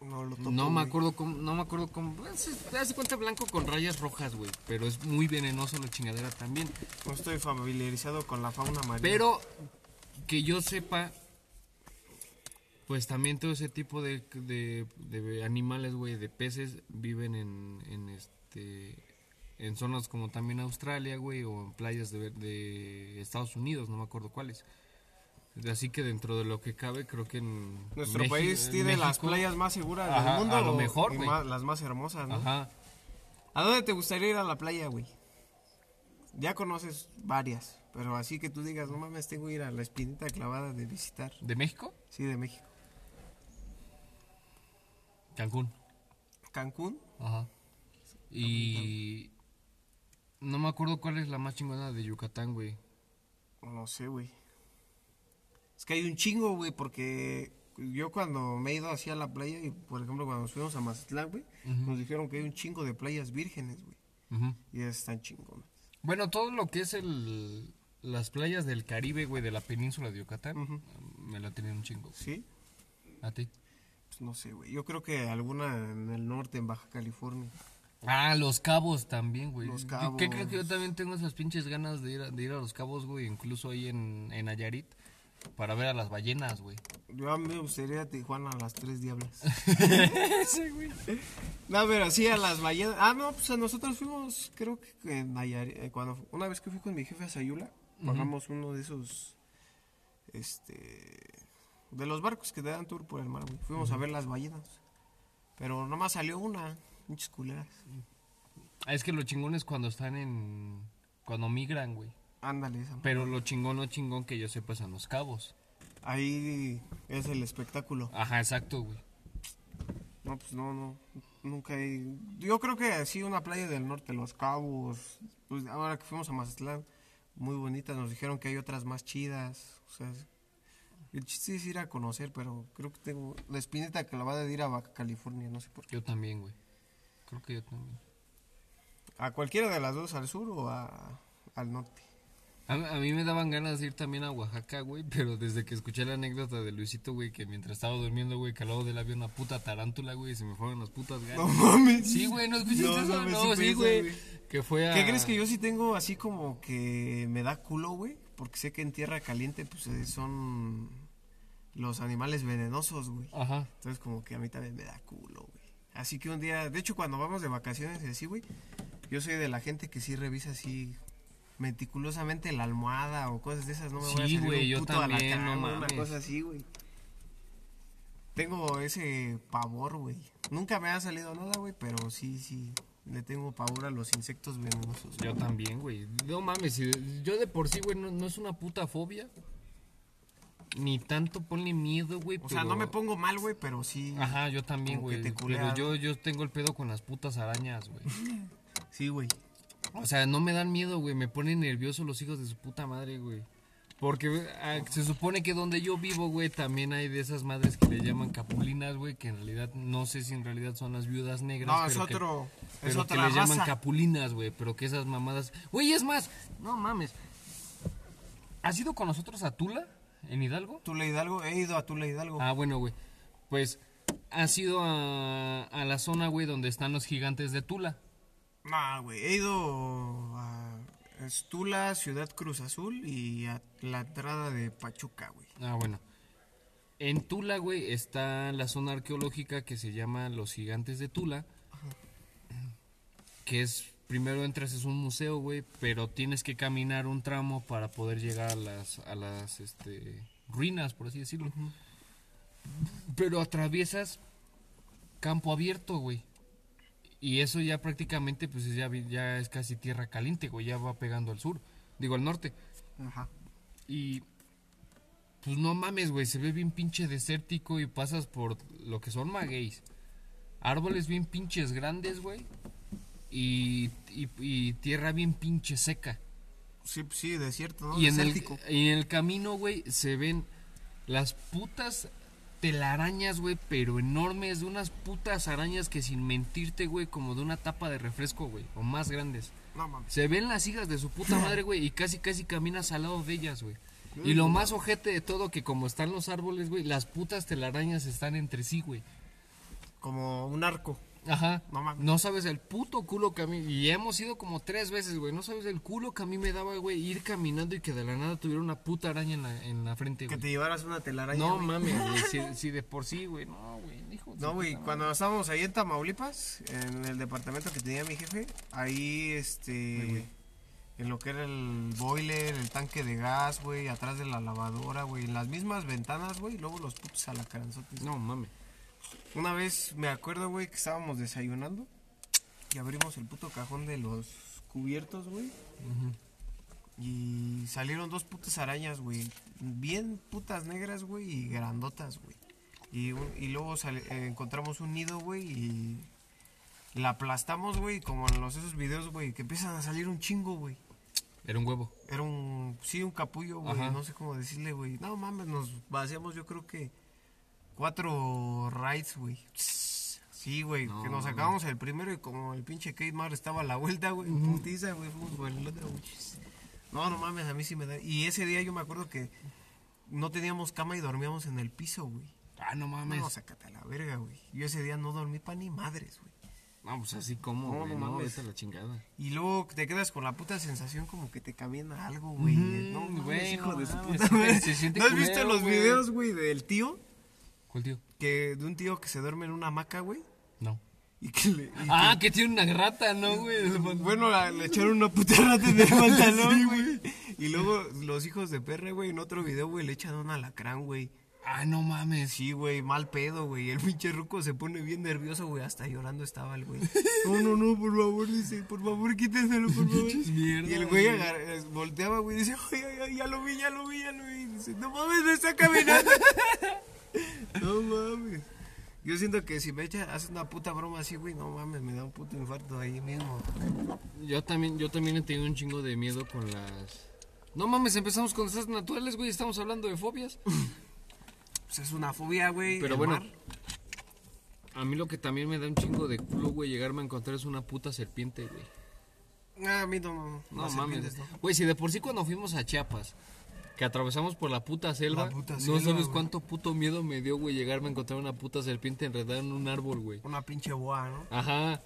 No lo topo, No me acuerdo cómo, no me acuerdo cómo. Se te das cuenta blanco con rayas rojas, güey. Pero es muy venenoso la chingadera también. No estoy familiarizado con la fauna marina. Pero que yo sepa, pues también todo ese tipo de, de, de animales, güey, de peces, viven en, en este en zonas como también Australia, güey, o en playas de, de Estados Unidos, no me acuerdo cuáles. Así que dentro de lo que cabe, creo que en Nuestro México- país en tiene las playas más seguras Ajá, del mundo. a lo mejor, güey. las más hermosas, ¿no? Ajá. ¿A dónde te gustaría ir a la playa, güey? Ya conoces varias, pero así que tú digas, no mames, tengo que ir a la espinita clavada de visitar. ¿De México? Sí, de México. Cancún. Cancún. Ajá. Y no me acuerdo cuál es la más chingona de Yucatán, güey. No sé, güey. Es que hay un chingo, güey, porque yo cuando me he ido hacia la playa, y por ejemplo cuando nos fuimos a Mazatlán, güey, nos dijeron que hay un chingo de playas vírgenes, güey. Y esas están chingonas. Bueno, todo lo que es el las playas del Caribe, güey, de la península de Yucatán, me la tenían un chingo. ¿Sí? ¿A ti? Pues no sé, güey. Yo creo que alguna en el norte, en Baja California. Ah, Los Cabos también, güey. Los Yo- ¿Qué crees que yo Cabos. también tengo esas pinches ganas de ir a, de ir a Los Cabos, güey? Incluso ahí en, en Nayarit, para ver a las ballenas, güey. Yo a mí me gustaría a Tijuana a las tres diablas. No, pero sí a las ballenas. Ah, no, pues a nosotros fuimos, creo que en Nayarit, eh, cuando una vez que fui con mi jefe a Sayula, pagamos uno de esos, este, de los barcos que te dan tour por el mar, güey. Fuimos a ver las ballenas. Pero nomás salió una, pinches culeras. Ah, Es que lo chingón es cuando están en... Cuando migran, güey. Ándale, esa. Pero lo chingón, no chingón que yo sepa es en Los Cabos. Ahí es el espectáculo. Ajá, exacto, güey. No, pues no, no. Nunca he... Yo creo que sí, una playa del norte, Los Cabos. Pues ahora que fuimos a Mazatlán, muy bonita. Nos dijeron que hay otras más chidas. O sea, el chiste es ir a conocer, pero creo que tengo la espinita clavada de ir a Baja California, no sé por qué. Yo también, güey. Creo que yo también. A cualquiera de las dos, al sur o a- al norte. A, a mí me daban ganas de ir también a Oaxaca, güey, pero desde que escuché la anécdota de Luisito, güey, que mientras estaba durmiendo, güey, que al lado de él había una puta tarántula, güey, y se me fueron las putas ganas. No mames. Sí, güey, ¿no escuchaste No, eso? No, sí güey. güey. Que fue a... ¿Qué crees que yo sí tengo así como que me da culo, güey? Porque sé que en tierra caliente, pues eh, son los animales venenosos, güey. Ajá. Entonces como que a mí también me da culo, güey. Así que un día, de hecho cuando vamos de vacaciones y así, güey, yo soy de la gente que sí revisa así meticulosamente la almohada o cosas de esas, no me voy a salir güey, un yo puto alacrán no o una cosa así, güey. Tengo ese pavor, güey. Nunca me ha salido nada, güey, pero sí, sí, le tengo pavor a los insectos venenosos. Yo también, güey. No mames, yo de por sí, güey, no, no es una puta fobia. Ni tanto ponle miedo, güey. O sea, no me pongo mal, güey, pero sí. Ajá, yo también, güey. Pero yo, yo tengo el pedo con las putas arañas, güey. Sí, güey. O sea, no me dan miedo, güey. Me ponen nervioso los hijos de su puta madre, güey. Porque ah, se supone que donde yo vivo, güey, también hay de esas madres que le llaman capulinas, güey, que en realidad no sé si en realidad son las viudas negras. No, es pero que- otro. es pero que otra le llaman capulinas, güey, pero que esas mamadas... Güey, es más, no mames. ¿Has ido con nosotros a Tula, en Hidalgo? Tula Hidalgo, he ido a Tula Hidalgo. Ah, bueno, güey. Pues has ido a, a la zona, güey, donde están los gigantes de Tula. No, güey, he ido a es Tula, Ciudad Cruz Azul y a la entrada de Pachuca, güey. Ah, bueno. En Tula, güey, está la zona arqueológica que se llama Los Gigantes de Tula. Que es, primero entras, es un museo, güey, pero tienes que caminar un tramo para poder llegar a las, a las este, ruinas, por así decirlo. Pero atraviesas campo abierto, güey. Y eso ya prácticamente, pues ya, ya es casi tierra caliente, güey, ya va pegando al sur, digo al norte. Ajá. Y pues no mames, güey, se ve bien pinche desértico y pasas por lo que son magueyes. Árboles bien pinches grandes, güey. Y, y, y tierra bien pinche seca. Sí, sí, desierto, ¿no? y, en el, y en el camino, güey, se ven las putas telarañas, güey, pero enormes, de unas putas arañas que sin mentirte, güey, como de una tapa de refresco, güey, o más grandes. No mames. Se ven las hijas de su puta madre, güey, y casi casi caminas al lado de ellas, güey. Y lo más ojete de todo, que como están los árboles, güey, las putas telarañas están entre sí, güey. Como un arco. Ajá. No mames. No sabes el puto culo que a mí. Y hemos ido como tres veces, güey. No sabes el culo que a mí me daba, güey, ir caminando y que de la nada tuviera una puta araña en la, en la frente, Que güey. te llevaras una telaraña. No güey. mames, güey. Si, si de por sí, güey. No, güey. hijo No, güey, cuando estábamos ahí en Tamaulipas, en el departamento que tenía mi jefe, ahí, este, en lo que era el boiler, el tanque de gas, güey, atrás de la lavadora, güey, en las mismas ventanas, güey, y luego los putos alacaranzotes. madre. No mames. Una vez me acuerdo, güey, que estábamos desayunando y abrimos el puto cajón de los cubiertos, güey. Y salieron dos putas arañas, güey. Bien putas negras, güey, y grandotas, güey. Y, luego sale- eh, encontramos un nido, güey, y la aplastamos, güey, como en los esos videos, güey, que empiezan a salir un chingo, güey. Era un huevo. Era un, sí, un capullo, güey, no sé cómo decirle, güey. No mames, nos vaciamos yo creo que cuatro rides, güey. Sí, güey, No, que nos sacamos el primero y como el pinche Kate Mar estaba a la vuelta, güey, putiza, güey, fuimos por el otro, güey. No, no mames, a mí sí me da. Y ese día yo me acuerdo que no teníamos cama y dormíamos en el piso, güey. Ah, no mames. No, sácate a la verga, güey. Yo ese día no dormí pa' ni madres, güey. No, pues así como, No, güey. no No, mames. la chingada. Y luego te quedas con la puta sensación como que te camina algo, güey. No, güey, hijo no de su puta se ¿No has visto los güey. videos, güey, del tío? ¿Cuál tío? Que, de un tío que se duerme en una hamaca, güey. No. Y que le. y Ah, que tiene una rata, ¿no, güey? bueno, la- le echaron una puta rata en el pantalón, güey. Y luego los hijos de perra, güey, en otro video, güey, le echan un alacrán, güey. Ah, no mames. Sí, güey, mal pedo, güey. El pinche ruco se pone bien nervioso, güey. Hasta llorando estaba el güey. No, no, no, por favor, dice, por favor, quítenselo, por favor. y el güey agar- eh, volteaba, güey, dice, ay, ay, ay, ya lo vi, ya lo vi, ya lo vi. Dice, no mames, me está caminando. No mames. Yo siento que si me echa, hace una puta broma así, güey, no mames, me da un puto infarto ahí mismo. Yo también, yo también he tenido un chingo de miedo con las... No mames, empezamos con desastres naturales, güey. Estamos hablando de fobias. Pues es una fobia, güey. Pero bueno, mar. a mí lo que también me da un chingo de culo, güey, llegarme a encontrar es una puta serpiente, güey. Ah, a mí no, no, No mames. serpientes, no. Güey, si de por sí cuando fuimos a Chiapas, que atravesamos por la puta selva, La puta no selva, sabes güey. cuánto puto miedo me dio, güey, llegarme a encontrar una puta serpiente enredada en un árbol, güey. Una pinche boa, ¿no? Ajá.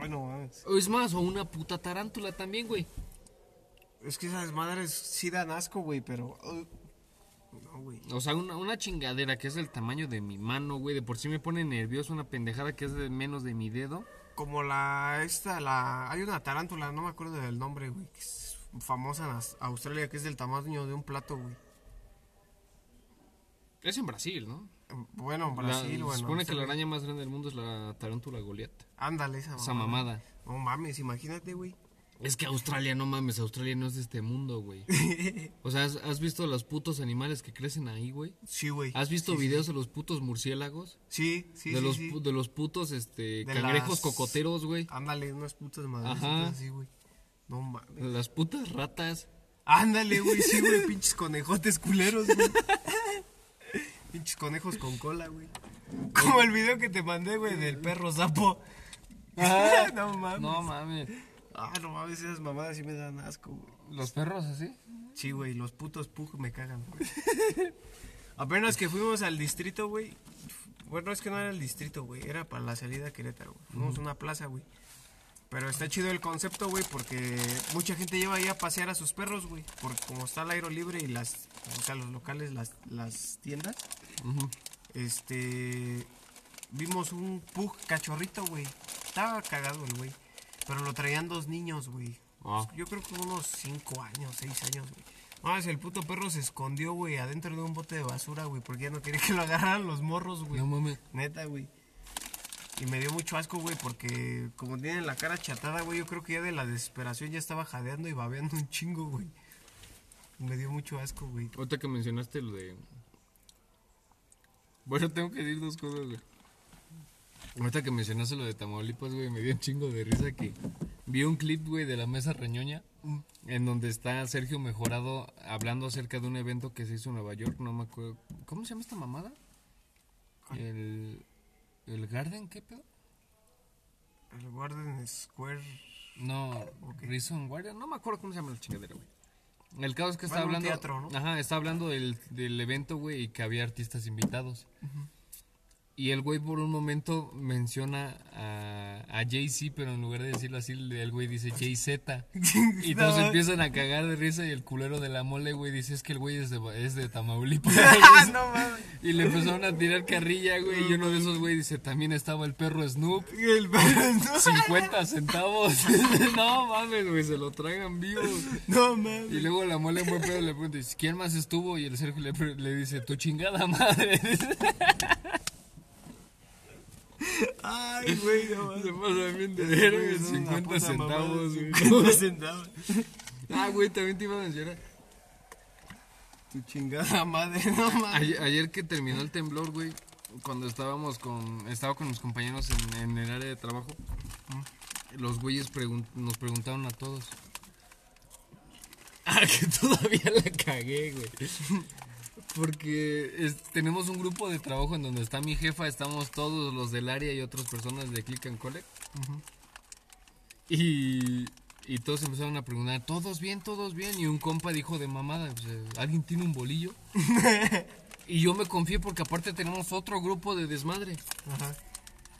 Ay, no mames. O es más, o una puta tarántula también, güey. Es que esas madres sí dan asco, güey, pero. uh, no, güey. O sea, una, una chingadera que es del tamaño de mi mano, güey. De por sí me pone nervioso una pendejada que es de menos de mi dedo. Como la. Esta, la. Hay una tarántula, no me acuerdo del nombre, güey, que es famosa en Aus- Australia, que es del tamaño de un plato, güey. Es en Brasil, ¿no? Bueno, en La- Brasil, se bueno. supone que la araña más grande del mundo es la tarántula Goliat. Ándale, esa Esa mamada. mamada. No mames, imagínate, güey. Es que Australia, no mames, Australia no es de este mundo, güey. O sea, ¿has, has visto los putos animales que crecen ahí, güey? Sí, güey. ¿Has visto Sí, sí, videos de los putos murciélagos? Sí, sí, de, sí. los, sí. de los putos, este, De cangrejos las- cocoteros, güey. Ándale, unas putas madres así, güey. No mames. Las putas ratas. Ándale, güey, sí, güey, pinches conejotes culeros, güey. pinches conejos con cola, güey. Como el video que te mandé, güey, del perro sapo. no mames. No mames. Ah, no mames, esas mamadas sí me dan asco, güey. ¿Los perros así? Sí, güey, los putos pug me cagan, güey. Apenas que fuimos al distrito, güey. Bueno, es que no era el distrito, güey, era para la salida a Querétaro, güey. Fuimos a una plaza, güey. Pero está chido el concepto, güey, porque mucha gente lleva ahí a pasear a sus perros, güey. Porque como está al aire libre y las, o sea, los locales, las, las tiendas, este, vimos un pug cachorrito, güey. Estaba cagado el güey. Pero lo traían dos niños, güey. Ah. Yo creo que unos 5 años, 6 años, güey. No, es el puto perro se escondió, güey, adentro de un bote de basura, güey, porque ya no quería que lo agarraran los morros, güey. No mames. Neta, güey. Y me dio mucho asco, güey, porque como tienen la cara chatada, güey, yo creo que ya de la desesperación ya estaba jadeando y babeando un chingo, güey. Me dio mucho asco, güey. Ahorita que mencionaste lo de. Bueno, tengo que decir dos cosas, güey. Ahorita que mencionaste lo de Tamaulipas, güey, me dio un chingo de risa que vi un clip, güey, de la mesa reñoña en donde está Sergio Mejorado hablando acerca de un evento que se hizo en Nueva York, no me acuerdo. ¿Cómo se llama esta mamada? El. ¿El Garden? ¿Qué pedo? El Garden Square. No, Reason Guardian, no me acuerdo cómo se llama la chingadera, güey. El caso es que está Bueno, un hablando. teatro, ¿no? Ajá, está hablando del, del evento, güey, y que había artistas invitados. Y el güey por un momento menciona a, a Jay-Z, pero en lugar de decirlo así, el güey dice Jay-Z. Y todos No. empiezan a cagar de risa y el culero de la mole, güey, dice es que el güey es de, es de Tamaulipas. No mames. y le empezaron a tirar carrilla, güey, y uno de esos, güey, dice, también estaba el perro Snoop. El no, 50 centavos. no mames, güey, se lo tragan vivo. no mames. Y luego la mole buen pedo le pregunta, ¿quién más estuvo? Y el Sergio le, le dice, tu chingada madre. Ay, güey, no. Se pasa bien de verga, es una 50 puta centavos, güey. 50 centavos. Ah, güey, también te iba a mencionar. Tu chingada madre, no mames. Ayer, ayer que terminó el temblor, güey, cuando estábamos con, estaba con mis compañeros en, en el área de trabajo, los güeyes pregun- nos preguntaron a todos. Ah, que todavía la cagué, güey. Porque es- tenemos un grupo de trabajo en donde está mi jefa, estamos todos los del área y otras personas de Click and Collect. Y, y todos empezaron a preguntar, ¿todos bien, todos bien? Y un compa dijo de mamada, pues, eh, ¿alguien tiene un bolillo? y yo me confié porque aparte tenemos otro grupo de desmadre. Ajá.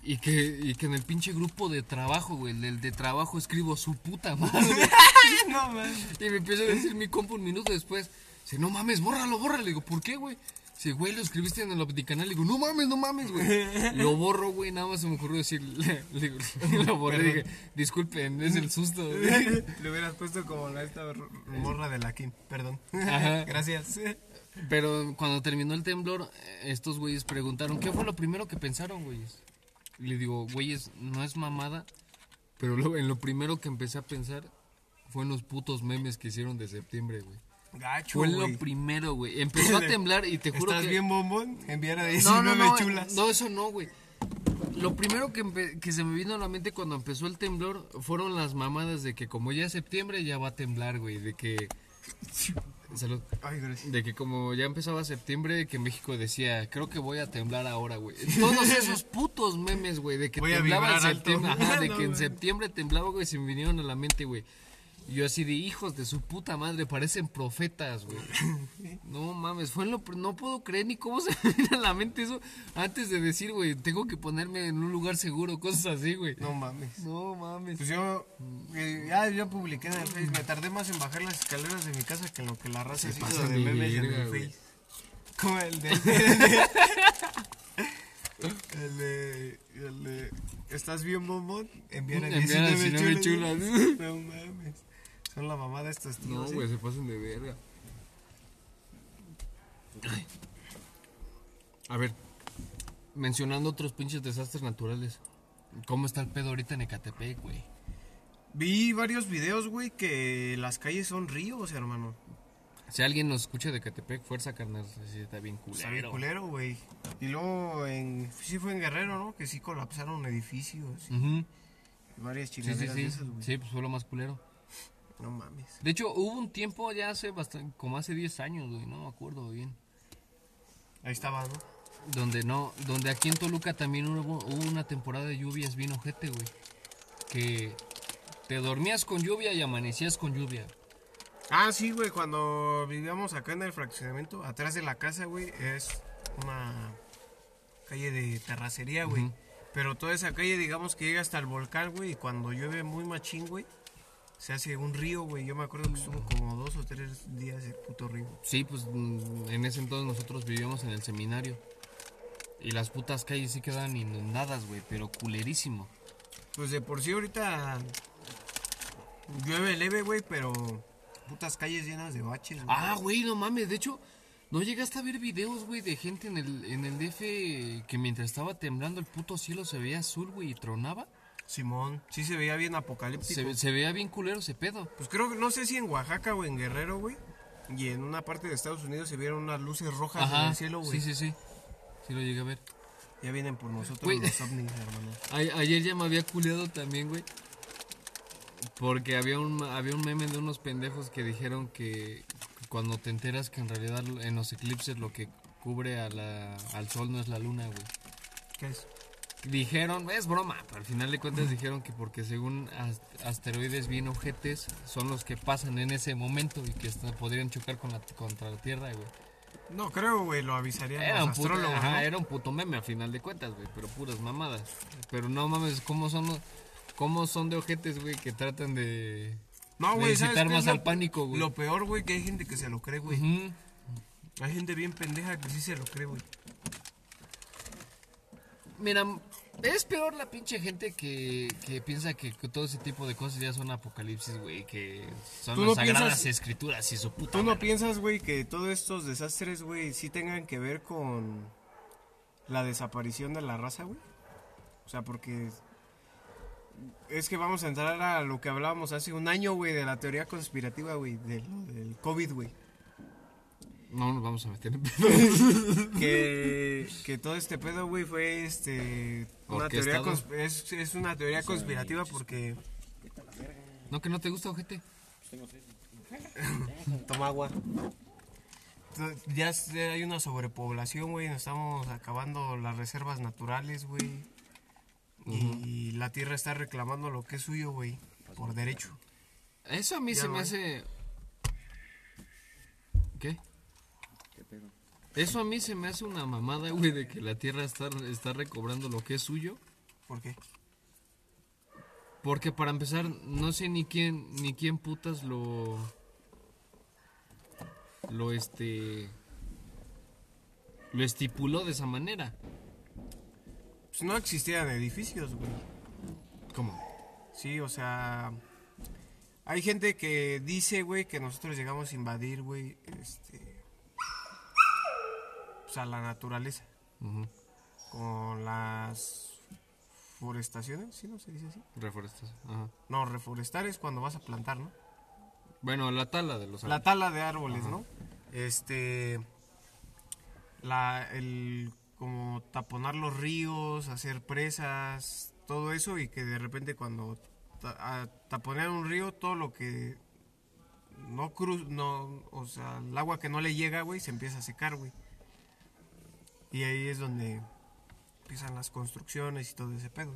Y que, y que en el pinche grupo de trabajo, güey, el de trabajo escribo su puta madre. No mames. y me empieza a decir mi compa un minuto después, dice, no mames, bórralo, bórralo. Le digo, ¿por qué, güey? Dice, güey, lo escribiste en el Opticanal. Le digo, no mames, no mames, güey. Lo borro, güey, nada más se me ocurrió decir, le, le digo, lo borré, dije, disculpen, es el susto. Le hubieras puesto como la esta morra de la Kim, perdón. Ajá. Gracias. Pero cuando terminó el temblor, estos güeyes preguntaron, ¿qué fue lo primero que pensaron, güeyes? Y le digo, güeyes, no es mamada, pero lo- en lo primero que empecé a pensar fue en los putos memes que hicieron de septiembre, güey. Gacho, Fue güey. lo primero, güey. Empezó a temblar y te juro ¿Estás que... bien bombón? Enviar a No, 19 no, no, chulas. no, eso no, güey. Lo primero que, se me vino a la mente cuando empezó el temblor fueron las mamadas de que como ya es septiembre ya va a temblar, güey. De que... Salud. Ay, gracias. De que como ya empezaba septiembre, que México decía, creo que voy a temblar ahora, güey. Todos esos putos memes, güey, de que Voy temblaba en septiembre. Ajá, de que en septiembre temblaba, güey, se me vinieron a la mente, güey. Y yo así de hijos de su puta madre, parecen profetas, güey. No mames, fue lo, no puedo creer ni cómo se me viene a la mente eso antes de decir, güey, tengo que ponerme en un lugar seguro, cosas así, güey. No mames. No mames. Pues yo, eh, ya yo publiqué en el Face, me tardé más en bajar las escaleras de mi casa que en lo que la raza se hizo de memes en el. Face. Como el de... el de... El de... ¿Estás bien, bombón? Envían a Envían a 19 19 chulas. chulas. No mames. Son la mamá de estos tíos. No, güey, se pasan de verga. Ay. A ver, mencionando otros pinches desastres naturales. ¿Cómo está el pedo ahorita en Ecatepec, güey? Vi varios videos, güey, que las calles son ríos, hermano. Si alguien nos escucha de Ecatepec, fuerza, carnal. Sí, está bien culero. Está bien culero, güey. Y luego, en, sí fue en Guerrero, ¿no? Que sí colapsaron edificios y Ujú. varias Sí, sí, de sí. esas, güey. Sí, pues fue lo más culero. No mames. De hecho, hubo un tiempo ya hace bastante, como hace 10 años, güey, no me acuerdo bien. Ahí estaba, ¿no? Donde no, donde aquí en Toluca también hubo, hubo una temporada de lluvias bien ojete, güey. Que te dormías con lluvia y amanecías con lluvia. Ah, sí, güey, cuando vivíamos acá en el fraccionamiento, atrás de la casa, güey, es una calle de terracería, güey. Pero toda esa calle, digamos que llega hasta el volcán, güey, y cuando llueve muy machín, güey, se hace un río, güey. Yo me acuerdo que estuvo como dos o tres días el puto río. Sí, pues mm, en ese entonces nosotros vivíamos en el seminario. Y las putas calles sí quedaban inundadas, güey, pero culerísimo. Pues de por sí ahorita llueve leve, güey, pero putas calles llenas de baches, güey. Ah, güey, no mames, de hecho, ¿No llegaste a ver videos, güey, de gente en el, en el DF que mientras estaba temblando el puto cielo se veía azul, güey, y tronaba? Simón, sí se veía bien apocalíptico. Se, se veía bien culero ese pedo. Pues creo que no sé si en Oaxaca o en Guerrero, güey. Y en una parte de Estados Unidos se vieron unas luces rojas en el cielo, güey. sí, sí, sí. Sí lo llegué a ver. Ya vienen por nosotros los ovnis, hermano. A- ayer ya me había culeado también, güey. Porque había un, había un meme de unos pendejos que dijeron que cuando te enteras que en realidad en los eclipses lo que cubre a la- al sol no es la luna, güey. ¿Qué es? Dijeron, es broma, pero al final de cuentas dijeron que porque según as- asteroides bien ojetes son los que pasan en ese momento y que hasta podrían chocar con la, contra la Tierra, güey. No, creo, güey, lo avisarían Era los un, puto, astrólogos, ajá, ¿no? era un puto meme a final de cuentas, güey, pero puras mamadas. Pero no mames, ¿cómo son, cómo son de ojetes, güey, que tratan de, No, güey, ¿sabes incitar qué más lo- al pánico, güey? Lo peor, güey, que hay gente que se lo cree, güey. Hay gente bien pendeja que sí se lo cree, güey. Mira, es peor la pinche gente que, que piensa que, que todo ese tipo de cosas ya son apocalipsis, güey, que son ¿Tú las no sagradas piensas- escrituras y su puta ¿Tú no piensas, güey, que todos estos desastres, güey, sí tengan que ver con la desaparición de la raza, güey? O sea, porque es que vamos a entrar a lo que hablábamos hace un año, güey, de la teoría conspirativa, güey, del COVID, güey. No nos vamos a meter en pedo. Que, que todo este pedo, güey, fue este una teoría es, es una teoría conspirativa porque No, que no te gusta, ojete. Toma agua. Ya hay una sobrepoblación, güey. Nos estamos acabando las reservas naturales, güey. Y la tierra está reclamando lo que es suyo, güey. Por derecho. Eso a mí Ya se no me hay. hace... ¿Qué? Eso a mí se me hace una mamada, güey, de que la Tierra está, está recobrando lo que es suyo. ¿Por qué? Porque para empezar, no sé ni quién, ni quién putas lo... Lo este... Lo estipuló de esa manera. Pues no existían edificios, güey. ¿Cómo? Sí, o sea. Hay gente que dice, güey, que nosotros llegamos a invadir, güey, este. Pues a la naturaleza. Con las forestaciones, ¿sí no se dice así? Reforestas. Ajá. No, reforestar es cuando vas a plantar, ¿no? Bueno, la tala de los La tala de árboles, ¿no? Este. La, el. Como taponar los ríos, hacer presas, todo eso, y que de repente cuando ta- a- taponean un río, todo lo que no cruz, no, o sea, el agua que no le llega, güey, se empieza a secar, güey. Y ahí es donde empiezan las construcciones y todo ese pedo.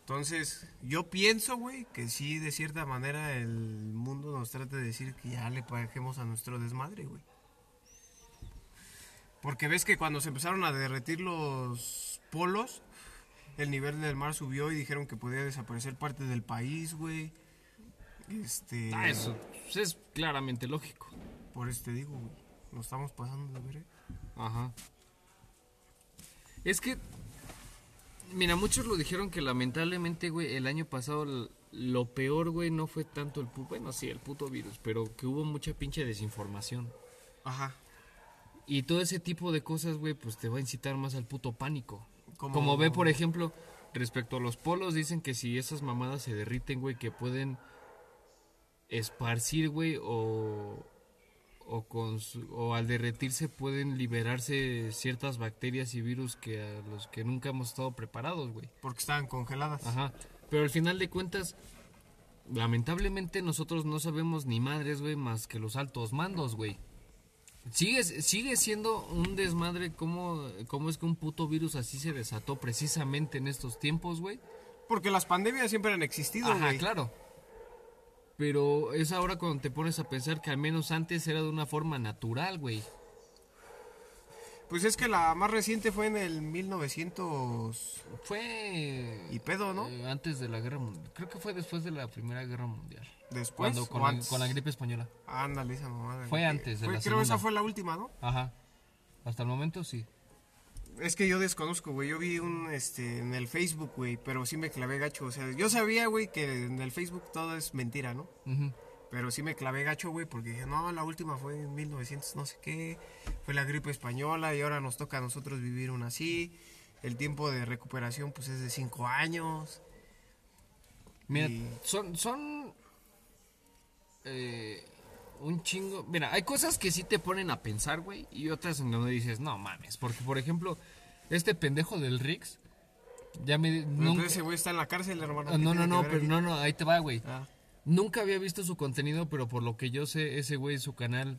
Entonces, yo pienso, güey, que sí, de cierta manera, el mundo nos trata de decir que ya le paguemos a nuestro desmadre, güey. Porque ves que cuando se empezaron a derretir los polos, el nivel del mar subió y dijeron que podía desaparecer parte del país, güey. Este. Ah, eso es claramente lógico. Por eso te digo, güey. Nos estamos pasando de ver. ¿eh? Ajá. Es que, mira, muchos lo dijeron que lamentablemente, güey, el año pasado lo peor, güey, no fue tanto el puto, bueno, sí, el puto virus, pero que hubo mucha pinche desinformación. Ajá. Y todo ese tipo de cosas, güey, pues te va a incitar más al puto pánico. Como- Como, ve, por ejemplo, respecto a los polos, dicen que si esas mamadas se derriten, güey, que pueden esparcir, güey, o, o, con su- o al derretirse pueden liberarse ciertas bacterias y virus que a los que nunca hemos estado preparados, güey. Porque estaban congeladas. Ajá. Pero al final de cuentas, lamentablemente nosotros no sabemos ni madres, güey, más que los altos mandos, güey. Sigue, sigue siendo un desmadre cómo, cómo es que un puto virus así se desató precisamente en estos tiempos, güey. Porque las pandemias siempre han existido, Ajá, güey. claro. Pero es ahora cuando te pones a pensar que al menos antes era de una forma natural, güey. Pues es que la más reciente fue en el 1900 Fue... y pedo, ¿no? eh, antes de la guerra mundial. Creo que fue después de la Primera Guerra Mundial. Después. Cuando, con, la, antes? con la gripe española. Ándale, esa mamada. Fue antes de Fue- la Creo que esa segunda. fue la última, ¿no? Ajá. Hasta el momento sí. Es que yo desconozco, güey. Yo vi un, este, en el Facebook, güey, pero sí me clavé gacho. O sea, yo sabía, güey, que en el Facebook todo es mentira, ¿no? Pero sí me clavé gacho, güey, porque dije, no, la última fue en 1900 no sé qué, fue la gripe española y ahora nos toca a nosotros vivir una así. El tiempo de recuperación pues es de cinco años. Mira, Y- son, son eh, un chingo. Mira, hay cosas que sí te ponen a pensar, güey, y otras en donde dices, no mames. Porque, por ejemplo, este pendejo del Rix, ya me. nunca- Entonces ese güey está en la cárcel, hermano. Ah, ¿qué no, no, no, pero aquí? no, no, ahí te va, güey. Ah. Nunca había visto su contenido, pero por lo que yo sé, ese güey, su canal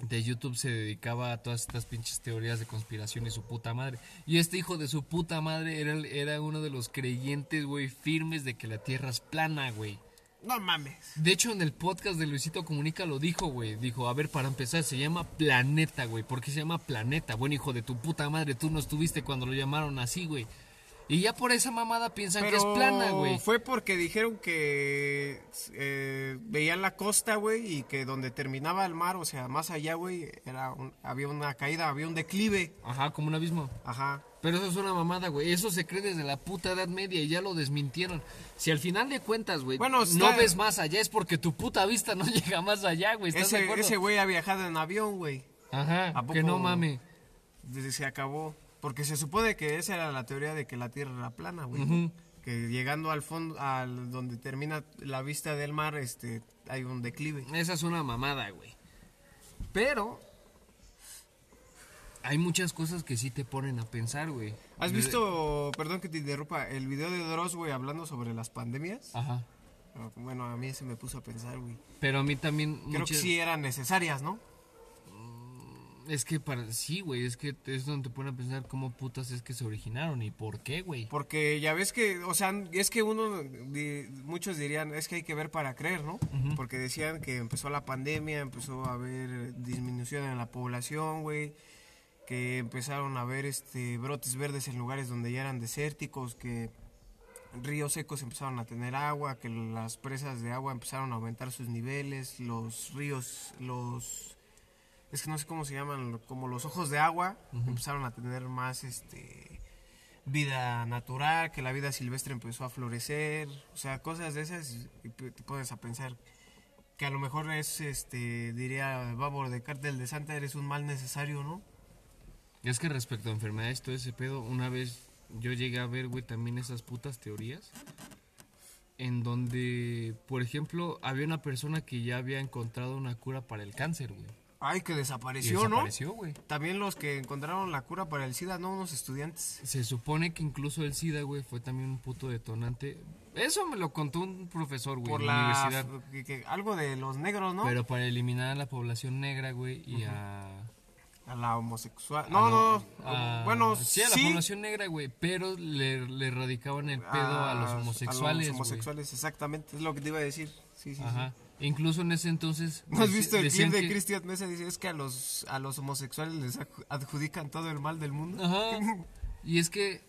de YouTube se dedicaba a todas estas pinches teorías de conspiración y su puta madre. Y este hijo de su puta madre era, era uno de los creyentes, güey, firmes de que la Tierra es plana, güey. No mames. De hecho, en el podcast de Luisito Comunica lo dijo, güey. Dijo, a ver, para empezar, se llama Planeta, güey. ¿Por qué se llama Planeta? Bueno, hijo de tu puta madre, tú no estuviste cuando lo llamaron así, güey. Y ya por esa mamada piensan que es plana, güey. fue porque dijeron que eh, veían la costa, güey, y que donde terminaba el mar, o sea, más allá, güey, era un- había una caída, había un declive. Ajá, como un abismo. Ajá. Pero eso es una mamada, güey. Eso se cree desde la puta Edad Media y ya lo desmintieron. Si al final de cuentas, güey, Bueno, no ves más allá, es porque tu puta vista no llega más allá, güey. ¿Estás de Ese, ese güey ha viajado en avión, güey. Ajá, ¿A que poco? no mame. Desde se acabó. Porque se supone que esa era la teoría de que la Tierra era plana, güey. Que llegando al fondo, al donde termina la vista del mar, este, hay un declive. Esa es una mamada, güey. Pero hay muchas cosas que sí te ponen a pensar, güey. ¿Has visto, perdón que te interrumpa, el video de Dross, güey, hablando sobre las pandemias? Ajá. Ah, Bueno, a mí se me puso a pensar, güey. Pero a mí también Creo que muchas- sí eran necesarias, ¿no? es que para sí, güey, es que es donde te ponen a pensar cómo putas es que se originaron y por qué, güey. Porque ya ves que, o sea, es que uno, di- muchos dirían, es que hay que ver para creer, ¿no? Porque decían que empezó la pandemia, empezó a haber disminución en la población, güey, que empezaron a haber este brotes verdes en lugares donde ya eran desérticos, que ríos secos empezaron a tener agua, que las presas de agua empezaron a aumentar sus niveles, los ríos, los es que no sé cómo se llaman, como los ojos de agua, empezaron a tener más este vida natural, que la vida silvestre empezó a florecer, o sea, cosas de esas y te pones a pensar que a lo mejor es este diría Babo de Cártel de Santa eres un mal necesario, ¿no? Es que respecto a enfermedades, todo ese pedo, una vez yo llegué a ver, güey, también esas putas teorías. En donde, por ejemplo, había una persona que ya había encontrado una cura para el cáncer, güey. Ay, que desapareció, desapareció, güey. ¿no? También los que encontraron la cura para el SIDA, ¿no? Unos estudiantes. Se supone que incluso el SIDA, güey, fue también un puto detonante. Eso me lo contó un profesor, güey, Por en la, universidad. que- que- algo de los negros, ¿no? Pero para eliminar a la población negra, güey, y a... A la homosexual. a No, no. a- bueno, sí, a la población negra, güey, pero le, le erradicaban el pedo a, los homosexuales, A los homosexuales, exactamente. Es lo que te iba a decir. Sí, sí, Ajá. sí. Incluso en ese entonces... ¿No has visto el clip de que- Cristian Mesa? Dice, es que a los, a los homosexuales les adju- adjudican todo el mal del mundo. Ajá. Y es que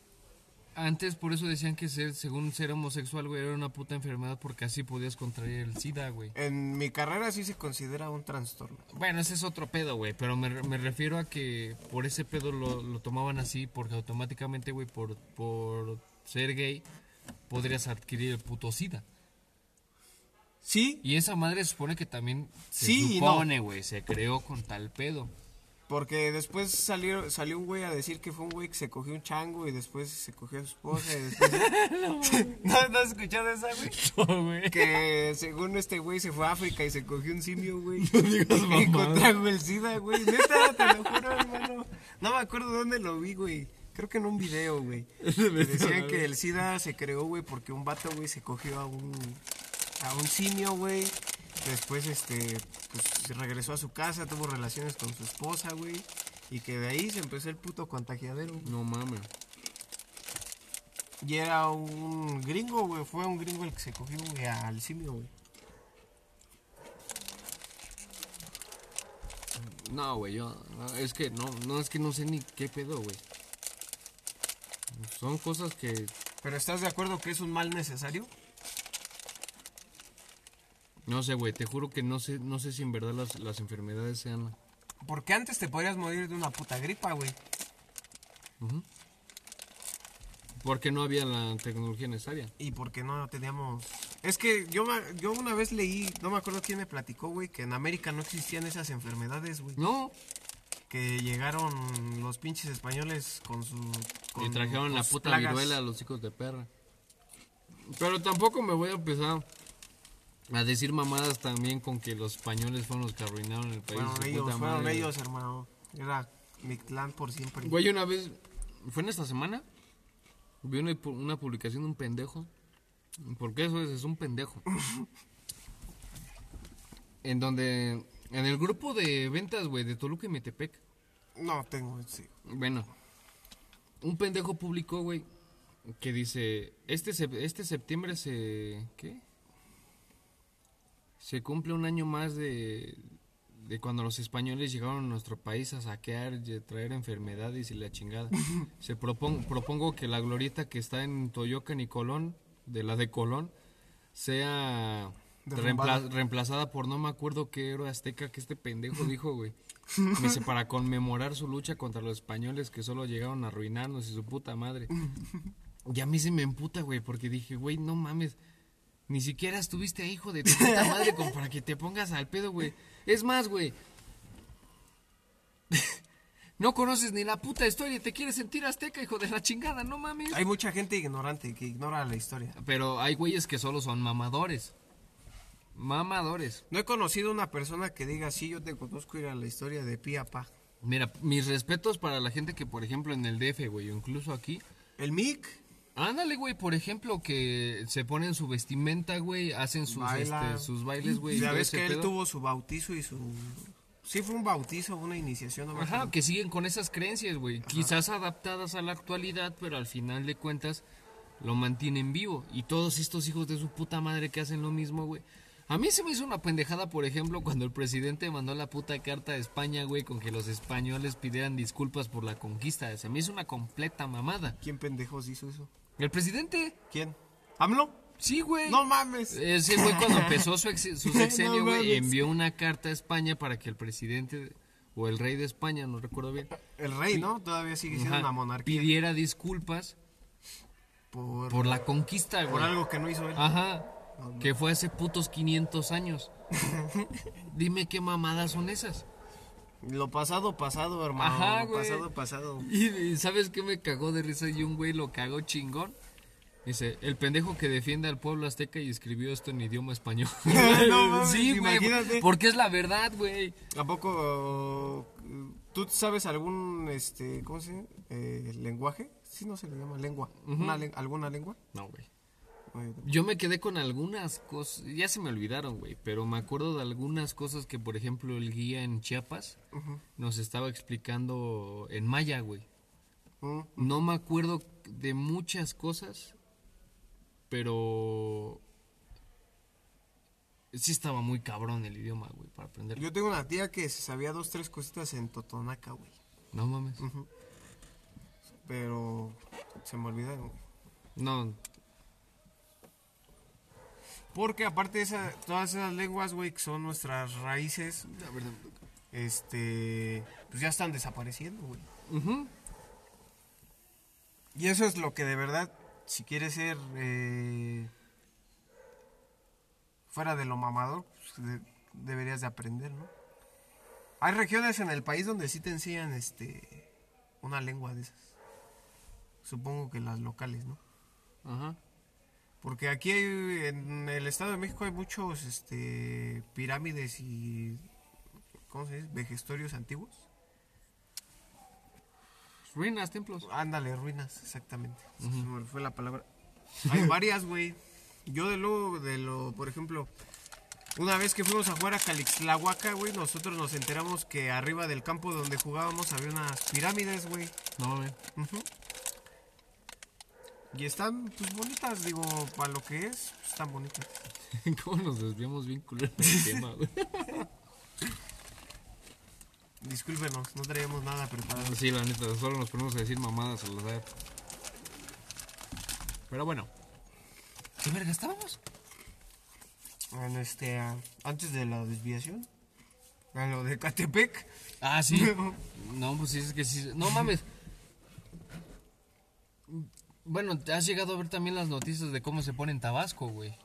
antes por eso decían que ser, según ser homosexual, güey, era una puta enfermedad porque así podías contraer el SIDA, güey. En mi carrera sí se considera un trastorno. Bueno, ese es otro pedo, güey, pero me, me refiero a que por ese pedo lo, lo tomaban así porque automáticamente, güey, por, por ser gay podrías adquirir el puto SIDA. Sí, Y esa madre supone que también se Sí supone, güey, se creó con tal pedo. Porque después salió, salió un güey a decir que fue un güey que se cogió un chango y después se cogió a su esposa y después... ¿No, ¿No has escuchado esa, güey? No, güey. Que según este güey se fue a África y se cogió un simio, güey. y encontraron el SIDA, güey. Neta, te lo juro, hermano. No me acuerdo dónde lo vi, güey. Creo que en un video, güey. Decían que el SIDA se creó, güey, porque un vato, güey, se cogió a un, a un simio, güey. Después, este, pues regresó a su casa, tuvo relaciones con su esposa, güey. Y que de ahí se empezó el puto contagiadero. No mames. Y era un gringo, güey. Fue un gringo el que se cogió, güey, al simio, güey. No, güey, yo. Es que no, no, es que no sé ni qué pedo, güey. Son cosas que. Pero ¿estás de acuerdo que es un mal necesario? No sé, güey, te juro que no sé, no sé si en verdad las, las enfermedades sean. Porque antes te podrías morir de una puta gripa, güey. Porque no había la tecnología necesaria. Y porque no teníamos... Es que yo, yo una vez leí, no me acuerdo quién me platicó, güey, que en América no existían esas enfermedades, güey. No, Que llegaron los pinches españoles con su... Con, y trajeron con la puta plagas. viruela a los hijos de perra. Pero tampoco me voy a empezar a decir mamadas también con que los españoles fueron los que arruinaron el país. Fueron ellos, fueron madre. ellos, hermano. Era Mictlán por siempre. Güey, una vez, fue en esta semana, vi una, una publicación de un pendejo. Porque eso es, es un pendejo. en donde, en el grupo de ventas, güey, de Toluca y Metepec. No, tengo, sí. Bueno, un pendejo publicó, güey, que dice, este, este septiembre se... ¿Qué? Se cumple un año más de, de cuando los españoles llegaron a nuestro país a saquear y a traer enfermedades y la chingada. Se propon- propongo que la glorieta que está en Toyocan y Colón, de la de Colón, sea reempla- reemplazada por no me acuerdo qué héroe azteca que este pendejo dijo, güey. Me dice, para conmemorar su lucha contra los españoles que solo llegaron a arruinarnos y su puta madre. Y a mí se me emputa, güey, porque dije, güey, no mames. Ni siquiera estuviste ahí, hijo de tu puta madre, como para que te pongas al pedo, güey. Es más, güey. No conoces ni la puta historia y te quieres sentir azteca, hijo de la chingada, no mames. Hay mucha gente ignorante que ignora la historia. Pero hay güeyes que solo son mamadores. Mamadores. No he conocido una persona que diga, sí, yo te conozco ir a la historia de pi a pa. Mira, mis respetos para la gente que, por ejemplo, en el DF, güey, o incluso aquí, El MIC, Ándale, güey, por ejemplo, que se ponen su vestimenta, güey, hacen sus, Baila. este, sus bailes, güey. ya ves que él pedo. tuvo su bautizo y su... Sí, fue un bautizo, una iniciación. No Ajá, que siguen con esas creencias, güey. Quizás adaptadas a la actualidad, pero al final de cuentas lo mantienen vivo. Y todos estos hijos de su puta madre que hacen lo mismo, güey. A mí se me hizo una pendejada, por ejemplo, cuando el presidente mandó la puta carta a España, güey, con que los españoles pidieran disculpas por la conquista. Se me hizo una completa mamada. ¿Quién pendejos hizo eso? ¿El presidente? ¿Quién? ¿AMLO? Sí, güey. No mames. Ese güey cuando empezó su, ex- su sexenio, No güey, mames. envió una carta a España para que el presidente o el rey de España, no recuerdo bien, El rey, ¿no? Todavía sigue siendo ajá, una monarquía. pidiera disculpas Por, por la conquista, por güey. algo que no hizo él. Ajá, que fue hace putos 500 años. Dime qué mamadas son esas. Lo pasado, pasado, hermano. Ajá, Lo güey. pasado, pasado. Y, y ¿sabes qué me cagó de risa? Y un güey lo cagó chingón. Dice, el pendejo que defiende al pueblo azteca y escribió esto en idioma español. No mames, sí, güey. imagínate. Porque es la verdad, güey. ¿A poco uh, tú sabes algún, este, ¿cómo se llama? Eh, lenguaje? Sí, no se le llama lengua. Una len- ¿Alguna lengua? No, güey. Yo me quedé con algunas cosas, ya se me olvidaron, güey, pero me acuerdo de algunas cosas que, por ejemplo, el guía en Chiapas nos estaba explicando en maya, güey. mm, No me acuerdo de muchas cosas, pero sí estaba muy cabrón el idioma, güey, para aprender. Yo tengo una tía que se sabía dos, tres cositas en Totonaca, güey. No mames. Pero se me olvidaron. güey. No, Porque aparte de esa, todas esas lenguas, güey, que son nuestras raíces, este, pues ya están desapareciendo, güey. Ujú. Y eso es lo que de verdad, si quieres ser eh, fuera de lo mamador, pues, de- deberías de aprender, ¿no? Hay regiones en el país donde sí te enseñan este una lengua de esas. Supongo que las locales, ¿no? Ajá. Porque aquí hay- en el Estado de México hay muchos este pirámides y ¿cómo se dice? vejestorios antiguos. Ruinas, templos. Ándale, ruinas, exactamente. Se me fue la palabra. Hay varias, güey. Yo de lo, de lo, por ejemplo, una vez que fuimos a jugar a Calixtlahuaca, güey, nosotros nos enteramos que arriba del campo donde jugábamos había unas pirámides, güey. No mames. Ujú. Y están, pues, bonitas, digo, para lo que es, pues, están bonitas. ¿Cómo nos desviamos bien culero del tema, güey? Discúlpenos, no traíamos nada preparado. Sí, la neta, solo nos ponemos a decir mamadas al azar. Pero bueno. ¿Qué verga estábamos? En este, ah, antes de la desviación, a lo de Catepec. Ah, sí. No, pues sí, es que sí. No mames. Bueno, ¿has llegado a ver también las noticias de cómo se pone en Tabasco, güey?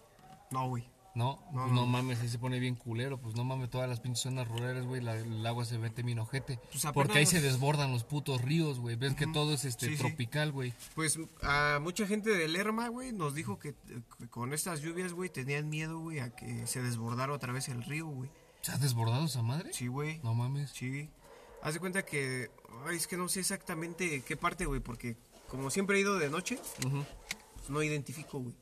No, güey. ¿No? No, Pues no, no. mames, ahí se pone bien culero. Pues no mames, todas las pinches zonas rurales, güey, la- el agua se mete bien ojete. Pues porque ahí se desbordan los putos ríos, güey. Ves que todo es este Sí, tropical, güey. Pues a mucha gente de Lerma, güey, nos dijo que, que con estas lluvias, güey, tenían miedo, güey, a que se desbordara otra vez el río, güey. ¿Se ha desbordado esa madre? Sí, güey. No mames. Sí. Haz de cuenta que. Ay, es que no sé exactamente qué parte, güey, porque como siempre he ido de noche, pues no identifico, güey.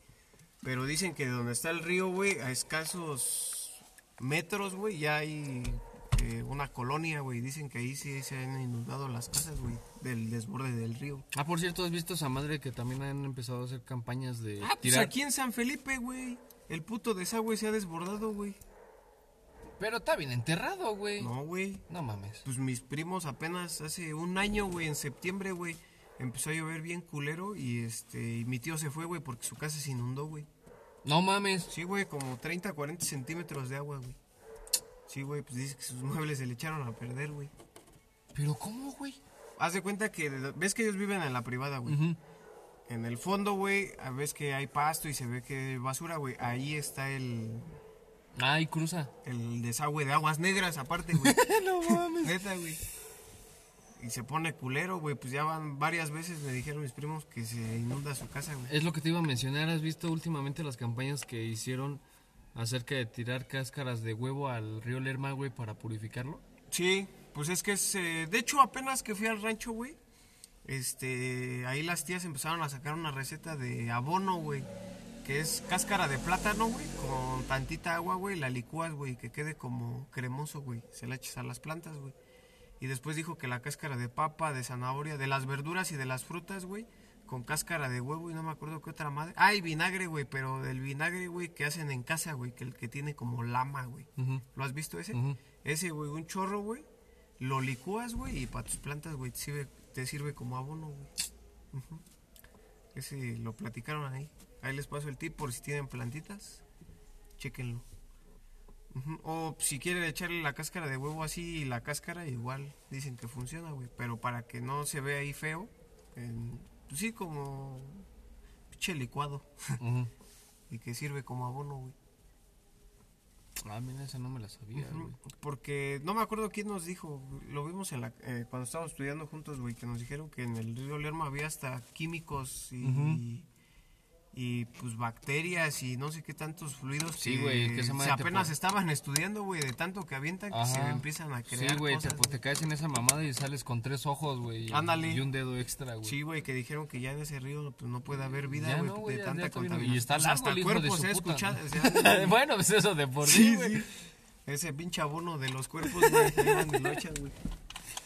Pero dicen que donde está el río, güey, a escasos metros, güey, ya hay eh, una colonia, güey. Dicen que ahí sí se han inundado las casas, güey, del desborde del río. Ah, por cierto, ¿has visto esa madre que también han empezado a hacer campañas de Ah, pues tirar? aquí en San Felipe, güey. El puto desagüe se ha desbordado, güey. Pero está bien enterrado, güey. No. No, güey. mames. Pues mis primos apenas hace un año, güey, en septiembre, güey, empezó a llover bien culero y este y mi tío se fue, güey, porque su casa se inundó, güey. No mames. Sí, güey, como 30, 40 centímetros de agua, güey. Sí, güey, pues dice que sus muebles se le echaron a perder, güey. ¿Pero cómo, güey? Haz de cuenta que, ves que ellos viven en la privada, güey. En el fondo, güey, a ves que hay pasto y se ve que hay basura, güey. Ahí está el, Ay, cruza. el desagüe de aguas negras, aparte, güey. no mames. Neta, güey. Y se pone culero, güey. Pues ya van varias veces, me dijeron mis primos, que se inunda su casa, güey. Es lo que te iba a mencionar. ¿Has visto últimamente las campañas que hicieron acerca de tirar cáscaras de huevo al río Lerma, güey, para purificarlo? Sí, pues es que es... eh, de hecho, apenas que fui al rancho, güey, este... Ahí las tías empezaron a sacar una receta de abono, güey. Que es cáscara de plátano, güey, con tantita agua, güey. La licúas, güey, que quede como cremoso, güey. Se la echas a las plantas, güey. Y después dijo que la cáscara de papa, de zanahoria, de las verduras y de las frutas, güey, con cáscara de huevo y no me acuerdo qué otra madre. Ah, y vinagre, güey, pero del vinagre, güey, que hacen en casa, güey, que el que tiene como lama, güey. ¿Lo has visto ese? Ese, güey, un chorro, güey. Lo licúas, güey, y para tus plantas, güey, te sirve, te sirve como abono, güey. Ese lo platicaron ahí. Ahí les paso el tip por si tienen plantitas. O si quieren echarle la cáscara de huevo así y la cáscara, igual dicen que funciona, güey. Pero para que no se vea ahí feo, en- pues sí, como pinche licuado. Y que sirve como abono, güey. Ah, mira, esa no me la sabía, güey. Porque no me acuerdo quién nos dijo, lo vimos en la, eh, cuando estábamos estudiando juntos, güey, que nos dijeron que en el río Lerma había hasta químicos y. y pues bacterias y no sé qué tantos fluidos Sí, güey, que esa se madre te apenas estaban estudiando, güey, de tanto que avientan que se empiezan a crear Sí, güey, te, pues, caes en esa mamada y sales con tres ojos, güey. y- Ándale. Y un dedo extra, güey. Sí, güey, que dijeron que ya en ese río pues, no puede haber vida, güey, no, de ya- tanta ya contaminación. Y está Pues, hasta cuerpos he puta escuchado, bueno, pues eso de por sí, Sí, güey. sí. Ese pinche abono de los cuerpos, güey,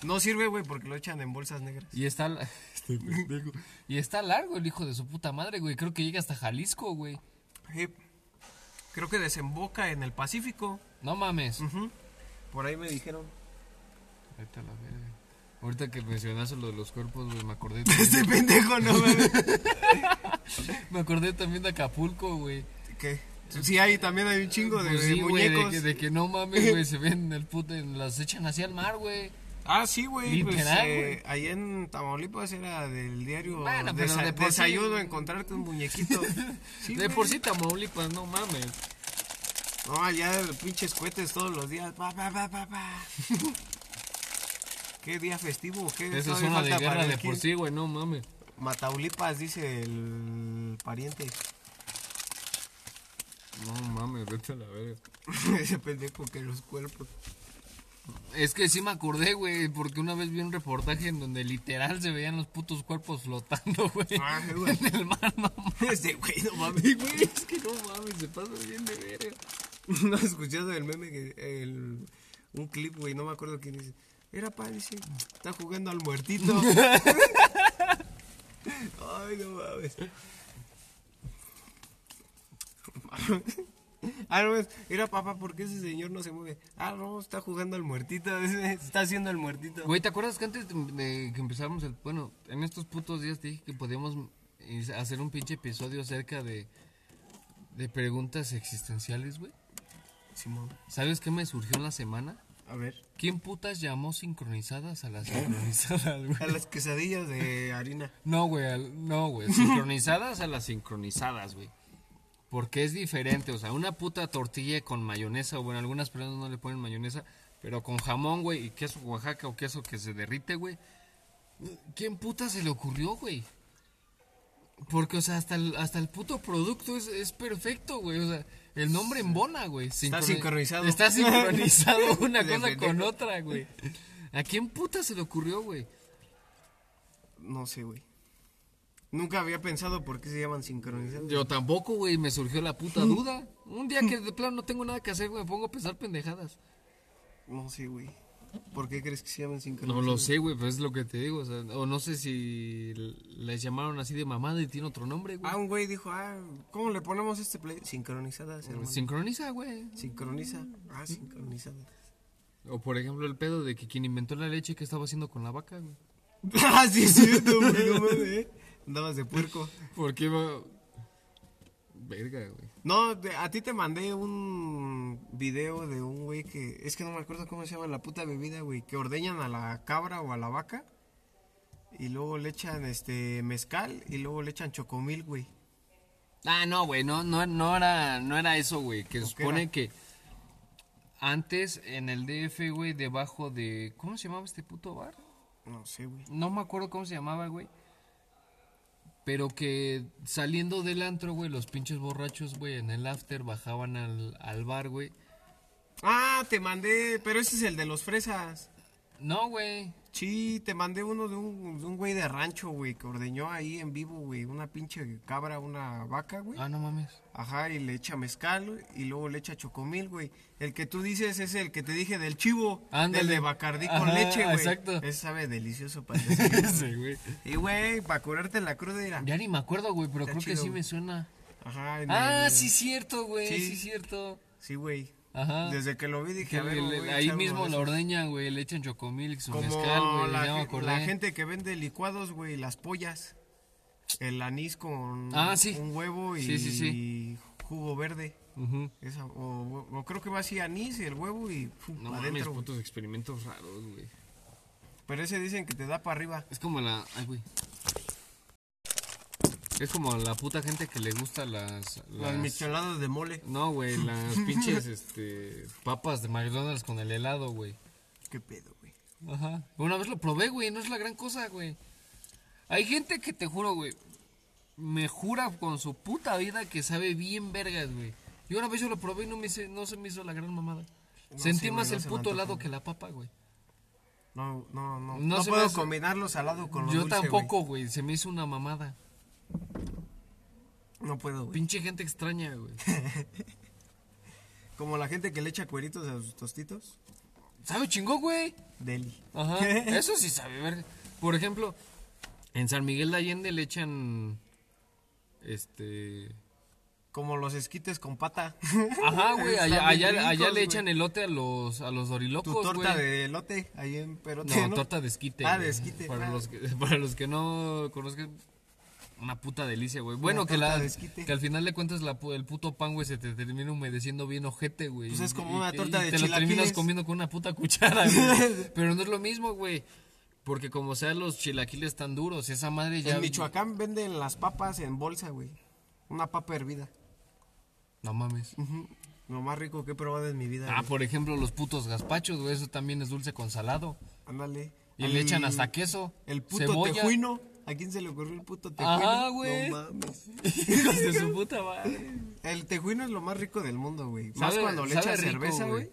No sirve, güey, porque lo echan en bolsas negras. Y está, este y está largo el hijo de su puta madre, güey. Creo que llega hasta Jalisco, güey. Sí. Creo que desemboca en el Pacífico. No mames. Por ahí me dijeron. Ahorita la verga. Ahorita que mencionaste lo de los cuerpos, güey, me acordé Este también, pendejo, no mames. me acordé también de Acapulco, güey. ¿Qué? Sí, ahí también hay un chingo de, Pues de güey, de muñecos. que, de que no mames, güey, se ven el puto, las echan hacia el mar, güey. Ah, sí, güey. Pues, eh, ahí en Tamaulipas era del diario Bueno, pero desa- de por sí- Desayuno encontrarte un muñequito. Sí, de por sí Tamaulipas, no mames. No, allá pinches cohetes todos los días. Pa, pa, pa, pa, pa. ¿Qué día festivo? ¿Qué Esa es una de guerra de por sí, güey, no mames. Mataulipas, dice el pariente. No mames, vete a la verga. Ese pendejo que los cuerpos. Es que sí me acordé, güey, porque una vez vi un reportaje en donde literal se veían los putos cuerpos flotando, güey. Ah, güey. En el mar, no mames. Este güey, no mames. Güey, es que no mames, se pasa bien de verga. No has escuchado el meme que el, un clip, güey, no me acuerdo quién dice. Era pa, dice, está jugando al muertito. Ay, no mames. Ah, no, era papá, ¿por qué ese señor no se mueve? Ah, no, está jugando al muertito, está haciendo el muertito. Güey, ¿te acuerdas que antes de, que empezáramos el... Bueno, en estos putos días te dije que podíamos eh, hacer un pinche episodio acerca de... De preguntas existenciales, güey. Simón. ¿Sabes qué me surgió en la semana? A ver. ¿Quién putas llamó sincronizadas a las sincronizadas, güey? A las quesadillas de harina. No, güey, al- no, güey. Sincronizadas a las sincronizadas, güey. Porque es diferente, o sea, una puta tortilla con mayonesa, o bueno, algunas personas no le ponen mayonesa, pero con jamón, güey, y queso Oaxaca o queso que se derrite, güey. ¿Quién puta se le ocurrió, güey? Porque, o sea, hasta el, hasta el puto producto es, es perfecto, güey. O sea, el nombre embona, güey. Está Sincroni- sincronizado. Está sincronizado una cosa con otra, güey. ¿A quién puta se le ocurrió, güey? No sé, güey. Nunca había pensado por qué se llaman sincronizados. Yo tampoco, güey, me surgió la puta duda. Un día que de plano no tengo nada que hacer, güey, me pongo a pensar pendejadas. No sé, güey. ¿Por qué crees que se llaman No sincronizados? lo sé, güey, pero es lo que te digo. O, sea, o no sé si les llamaron así de mamada y tiene otro nombre, güey. Ah, un güey dijo, ah, ¿cómo le ponemos este play? Sincronizadas, hermano. Sincroniza, güey. Sincroniza. Ah, sincronizadas. O por ejemplo el pedo de que quien inventó la leche, ¿qué estaba haciendo con la vaca, güey? ah, sí, es cierto, güey. No mames, eh. Andabas de puerco. ¿Por qué va...? Verga, güey. No, a ti te mandé un video de un güey que. Es que no me acuerdo cómo se llama la puta bebida, güey. Que ordeñan a la cabra o a la vaca. Y luego le echan este mezcal y luego le echan chocomil, güey. Ah, no, güey, no, no, no, era, no era eso, güey. Que se ¿O qué supone era? que antes en el DF, güey, debajo de... ¿Cómo se llamaba este puto bar? No sé, güey. No me acuerdo cómo se llamaba, güey. Pero que saliendo del antro, güey, los pinches borrachos, güey, en el after bajaban al, al bar, güey. Ah, te mandé, pero ese es el de los fresas. No, güey. Sí, te mandé uno de un, de un güey de rancho, güey, que ordeñó ahí en vivo, güey, una pinche cabra, una vaca, güey. Ah, no mames. Ajá, y le echa mezcal y luego le echa chocomil, güey. El que tú dices es el que te dije del chivo, Ándale. del de Bacardí con Ajá, leche, güey. exacto. Ese sabe delicioso para Sí, güey. Y güey, para curarte la cruda era. Ya ni me acuerdo, güey, pero Está creo que sí güey. me suena. Ajá, Ah, el- sí, cierto, güey. Sí. Sí, cierto. Sí, güey. Ajá. Desde que lo vi dije, Que a ver, le- me voy a ahí mismo la ordeñan, güey, le echan chocomilk, su Como mezcal, güey, la, ya me la gente que vende licuados, güey, las pollas. El anís con Ah, sí. un huevo y Sí, sí, sí. jugo verde. Esa, o, o creo que va así anís y el huevo y pum, No mames, adentro. güey. putos experimentos raros, güey. Pero ese dicen que te da para arriba. Es como la. Ay, güey. Es como la puta gente que le gusta las. Las las- micheladas de mole. No, güey, las pinches este, papas de McDonald's con el helado, güey. ¿Qué pedo, güey? Ajá. Una vez lo probé, güey, no es la gran cosa, güey. Hay gente que te juro, güey, me jura con su puta vida que sabe bien vergas, güey. Y una vez yo lo probé y no, me hice- no se me hizo la gran mamada. No, Sentí sí, más güey, no el puto helado que la papa, güey. No, no, no. No No, puedo hace- combinar lo salado con lo Yo dulce, tampoco, güey, se me hizo una mamada. No puedo, güey. Pinche gente extraña, güey. Como la gente que le echa cueritos a sus tostitos. ¿Sabe chingón, güey? Deli. Ajá. Eso sí sabe ver. Por ejemplo, en San Miguel de Allende le echan. Este. Como los esquites con pata. Ajá, güey. Allá, le echan elote a los, a los Tu dorilocos, torta güey. de elote ahí en Perote, No, ¿no? torta de esquite. Ah, güey. de esquite, Para, ah. los que, para los que no conozcan. Una puta delicia, güey. Bueno, que, la, que al final le cuentas la, el puto pan, güey, se te termina humedeciendo bien ojete, güey. Pues es como Y- una y- torta y de te lo terminas comiendo con una puta cuchara, güey. Pero no es lo mismo, güey. Porque como sea, los chilaquiles tan duros, esa madre ya... En Michoacán venden las papas en bolsa, güey. Una papa hervida. No mames. Lo más rico que he probado en mi vida. Ah, güey. por ejemplo, los putos gazpachos, güey, eso también es dulce con salado. Ándale. Y le echan hasta queso, El puto cebolla. tejuino. ¿A quién se le ocurrió el puto tejuino? Ajá, güey. No mames. Hijos de su puta madre. El tejuino es lo más rico del mundo, güey. Más cuando le echas rico, cerveza, güey.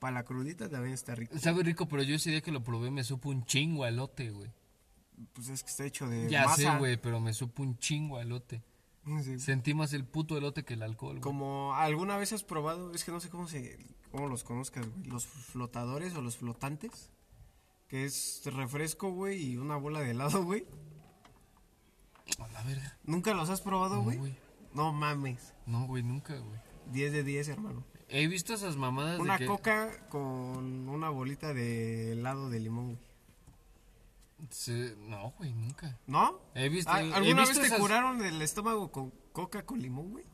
Para la crudita también está rico. Sabe rico, pero yo ese día que lo probé me supo un chingo elote, güey. Pues es que está hecho de Ya sé, masa. güey, pero me supo un chingo elote. Sí. Sentí más el puto elote que el alcohol, güey. Como alguna vez has probado, es que no sé cómo se cómo los conozcas, güey. Los flotadores o los flotantes. Que es refresco, güey, y una bola de helado, güey. A la verga. ¿Nunca los has probado, No, güey? güey. No mames. No, güey, nunca, güey. 10 de 10, hermano. He visto esas mamadas Una de que... coca con una bolita de helado de limón, güey. se- No, güey, nunca. ¿No? He visto... Ah, he ¿Alguna visto vez te esas- curaron el estómago con coca con limón, güey?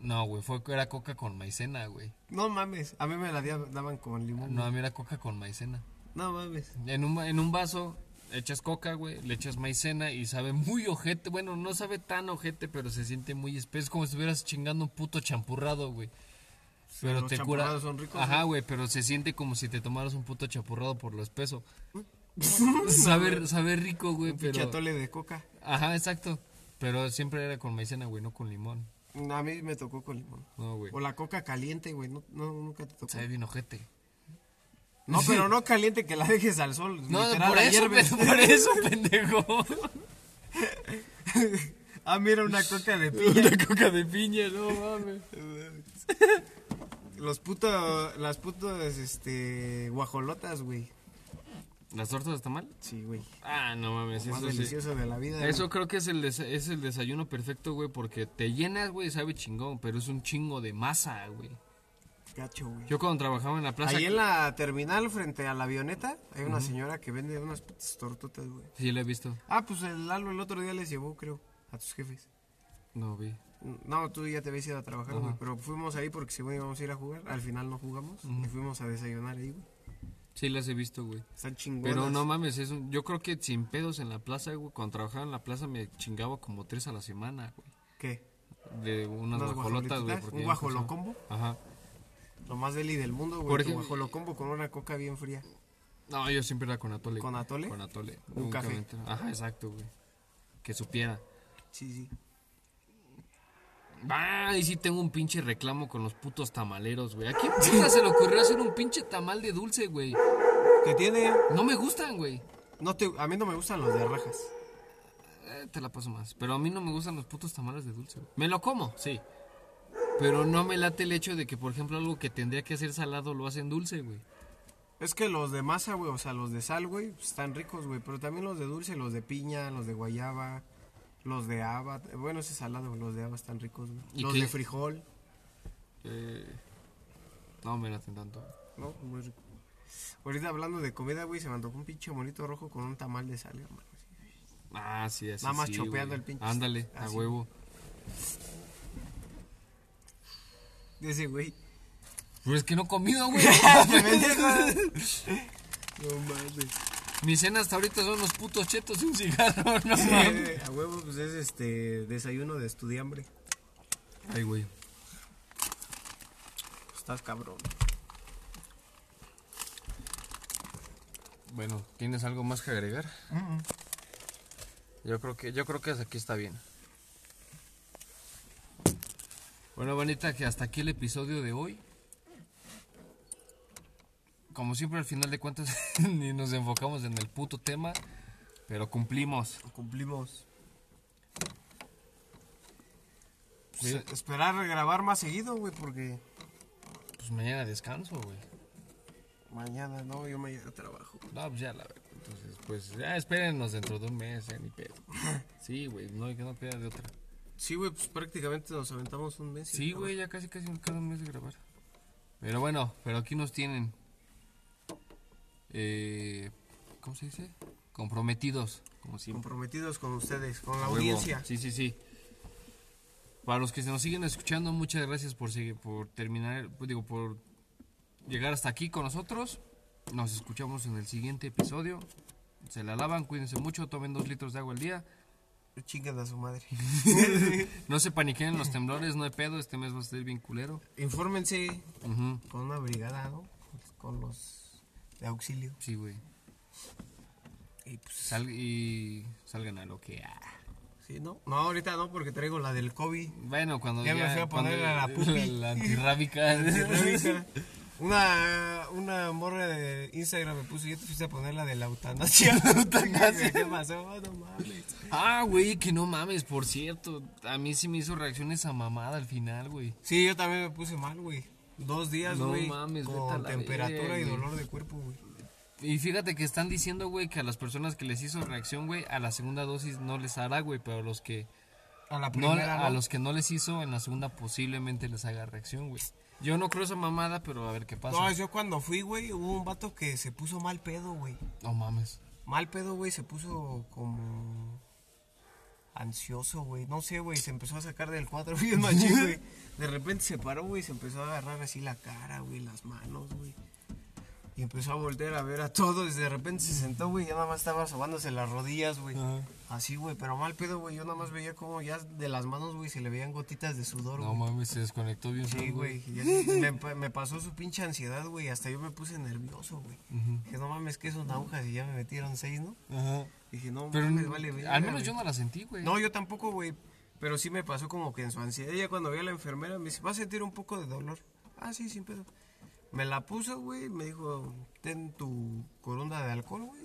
No, güey, fue era coca con maicena, güey. No mames, a mí me la daban con limón. No, güey. a mí era coca con maicena. No mames. En un, en un vaso echas coca, güey, le echas maicena y sabe muy ojete. Bueno, no sabe tan ojete, pero se siente muy espeso. Es como si estuvieras chingando un puto champurrado, güey. Pero los te cura. son ricos, Ajá, güey, pero se siente como si te tomaras un puto champurrado por lo espeso. sabe, sabe rico, güey, pero. Chatole de coca. Ajá, exacto. Pero siempre era con maicena, güey, no con limón. A mí me tocó con limón. No, güey. O la coca caliente, güey. No, no, nunca te tocó. Sabe bien ojete. No, pero no caliente que la dejes al sol. No, literal, por eso, hierves. por eso, pendejo. Ah, mira, una coca de piña. Una coca de piña, no mames. Los putos, las putas, este, guajolotas, güey. ¿Las tortas de tamal? Sí, güey. Ah, no mames, Lo más eso sí. delicioso de la vida. Eso creo que es el, es el desayuno perfecto, güey, porque te llenas, güey, sabe chingón, pero es un chingo de masa, güey. Güey. Gacho, güey. Yo cuando trabajaba en la plaza... Ahí en la terminal, frente a la avioneta, hay una señora que vende unas putas tortotas, güey. Sí, lo he visto. Ah, pues el Lalo el otro día les llevó, creo, a tus jefes. No, vi. No, tú ya te habías ido a trabajar, güey. Pero fuimos ahí porque según íbamos a ir a jugar. Al final no jugamos. Y fuimos a desayunar ahí, güey. Sí, las he visto, güey. Están chingonas. Pero no mames, es un- yo creo que sin pedos en la plaza, güey, cuando trabajaba en la plaza me chingaba como tres a la semana, güey. ¿Qué? De unas ¿Unas guajolotas, güey. ¿Un guajolocombo? Ajá. Lo más deli del mundo, güey. Por Tu ejemplo- guajolocombo con una coca bien fría. No, yo siempre era con atole. ¿Con atole? Con atole. Un Nunca café. Ajá, exacto, güey. Que supiera. Sí, sí. Ah, y sí tengo un pinche reclamo con los putos tamaleros, güey. ¿A quién puta se le ocurrió hacer un pinche tamal de dulce, güey? ¿Qué tiene? No me gustan, güey. No te, a mí no me gustan los de rajas. Eh, te la paso más. Pero a mí no me gustan los putos tamales de dulce, güey. Me lo como, sí. Pero no me late el hecho de que, por ejemplo, algo que tendría que hacer salado lo hacen dulce, güey. Es que los de masa, güey, o sea, los de sal, güey, están ricos, güey. Pero también los de dulce, los de piña, los de guayaba, los de haba. Bueno, ese salado, güey, los de haba están ricos, güey. ¿Y Los qué? de frijol. Eh, no me laten tanto. No, muy rico. Ahorita hablando de comida, güey, se me antojó un pinche monito rojo con un tamal de sal, hermano. Ah, sí, así Nada más sí, chopeando güey. el pinche- Ándale, a huevo. De ese, güey. Pero es que no he comido, güey. No mames. Mi cena hasta ahorita son los putos chetos y un cigarro, no mames. a huevo, pues es este desayuno de estudiambre. Ay, güey. Estás cabrón. Bueno, ¿tienes algo más que agregar? Yo creo que yo creo que hasta aquí está bien. Bueno, bonita, que hasta aquí el episodio de hoy. Como siempre, al final de cuentas, ni nos enfocamos en el puto tema, pero cumplimos. Cumplimos. Sí. Pues, esperar grabar más seguido, güey, porque Pues mañana descanso, güey. mañana no, yo mañana trabajo. No, pues ya la verdad. Entonces, pues ya espérenos dentro de un mes, ya ni pedo. Sí, güey, no, que no queda de otra. Sí, güey, pues prácticamente nos aventamos un mes. Sí, güey, ya casi casi cada un mes de grabar. Pero bueno, pero aquí nos tienen. Eh, ¿Cómo se dice? Comprometidos, como siempre. Comprometidos con ustedes, con la huevo. audiencia. Sí, sí, sí. Para los que se nos siguen escuchando, muchas gracias por seguir, por terminar, pues, digo, por llegar hasta aquí con nosotros. Nos escuchamos en el siguiente episodio. Se la lavan, cuídense mucho, tomen dos litros de agua al día. Chinguen a su madre. No se paniquen los temblores, no hay pedo, este mes va a estar bien culero. Infórmense con una brigada, ¿no? Con los de auxilio. Sí, güey. Y pues, Sal- y salgan a lo que... ah. sí, ¿no? No, ahorita no, porque traigo la del COVID. Bueno, cuando Ya ya... me fui a poner a la pupi. La antirrábica. Una, una morra de Instagram me puso, yo te fuiste a poner la de la eutanasia. ¿Qué pasó? No mames. ah, güey, que no mames, por cierto. A mí sí me hizo reacción esa mamada al final, güey. Sí, yo también me puse mal, güey. Dos días, No güey. mames, vete a con la temperatura y dolor de cuerpo, güey. Y fíjate que están diciendo, güey, que a las personas que les hizo reacción, güey, a la segunda dosis no les hará, güey, pero a los que A la no, primera, a ¿no? los que no les hizo en la segunda posiblemente les haga reacción, güey. Yo no creo esa mamada, pero a ver qué pasa. No, yo cuando fui, güey, hubo un vato que se puso mal pedo, güey. No mames. Mal pedo, güey, se puso como... ansioso, güey. No sé, güey, se empezó a sacar del cuadro bien machín, güey. De repente se paró, güey, se empezó a agarrar así la cara, güey, las manos, güey. Y empezó a voltear a ver a todos. De repente se sentó, güey, y ya nada más estaba sobándose las rodillas, güey. Ajá. Así, güey, pero mal pedo, güey. Yo nada más veía como ya de las manos, güey, se le veían gotitas de sudor, No güey. mames, se desconectó bien. Sí, güey. y Me, me pasó su pinche ansiedad, güey. Hasta yo me puse nervioso, güey. Ujú. Dije, no mames, que son agujas y ya me metieron seis, ¿no? Ajá. Dije, no, Pero mames, vale, al menos yo no la sentí, güey. No, yo tampoco, güey. Pero sí me pasó como que en su ansiedad. Ella cuando vio a la enfermera me dice, ¿vas a sentir un poco de dolor? Ah, sí, sin pedo. Me la puso, güey. Me dijo, ten tu corunda de alcohol, güey.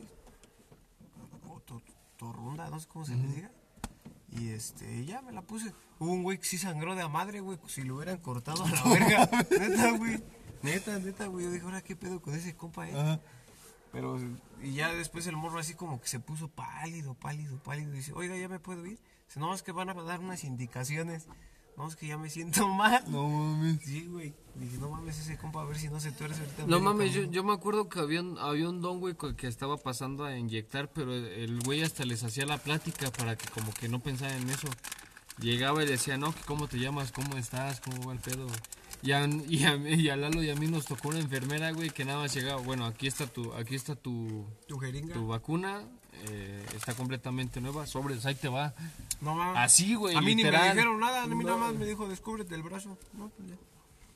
O tu, torrunda, no sé cómo se le diga. Y este, ya me la puse. Hubo un güey que sí sangró de a madre, güey. Si lo hubieran cortado a la verga. neta, güey. Neta, neta, güey. Yo dije, ahora qué pedo con ese compa, eh. Ajá. Pero, y ya después el morro así como que se puso pálido, pálido, pálido. Dice, oiga, ¿ya me puedo ir? Dice, no, es que van a dar unas indicaciones. No, es que ya me siento mal. No mames. Sí, güey. Dije, no mames ese compa, a ver si no se tuerce ahorita. No mames, yo, camino". yo me acuerdo que había un, había un don, güey, que estaba pasando a inyectar, pero el- güey hasta les hacía la plática para que como que no pensaran en eso. Llegaba y decía, no, que cómo te llamas, cómo estás, cómo va el pedo, güey. Y a, y, a, mí- y a Lalo y a mí nos tocó una enfermera, güey, que nada más llegaba, bueno, aquí está tu, aquí está tu, Tu jeringa. tu vacuna, eh, está completamente nueva, sobres, ahí te va. No mames. Así, güey, A mí ni me dijeron nada, a mí nada más me dijo, descúbrete el brazo. No, pues ya.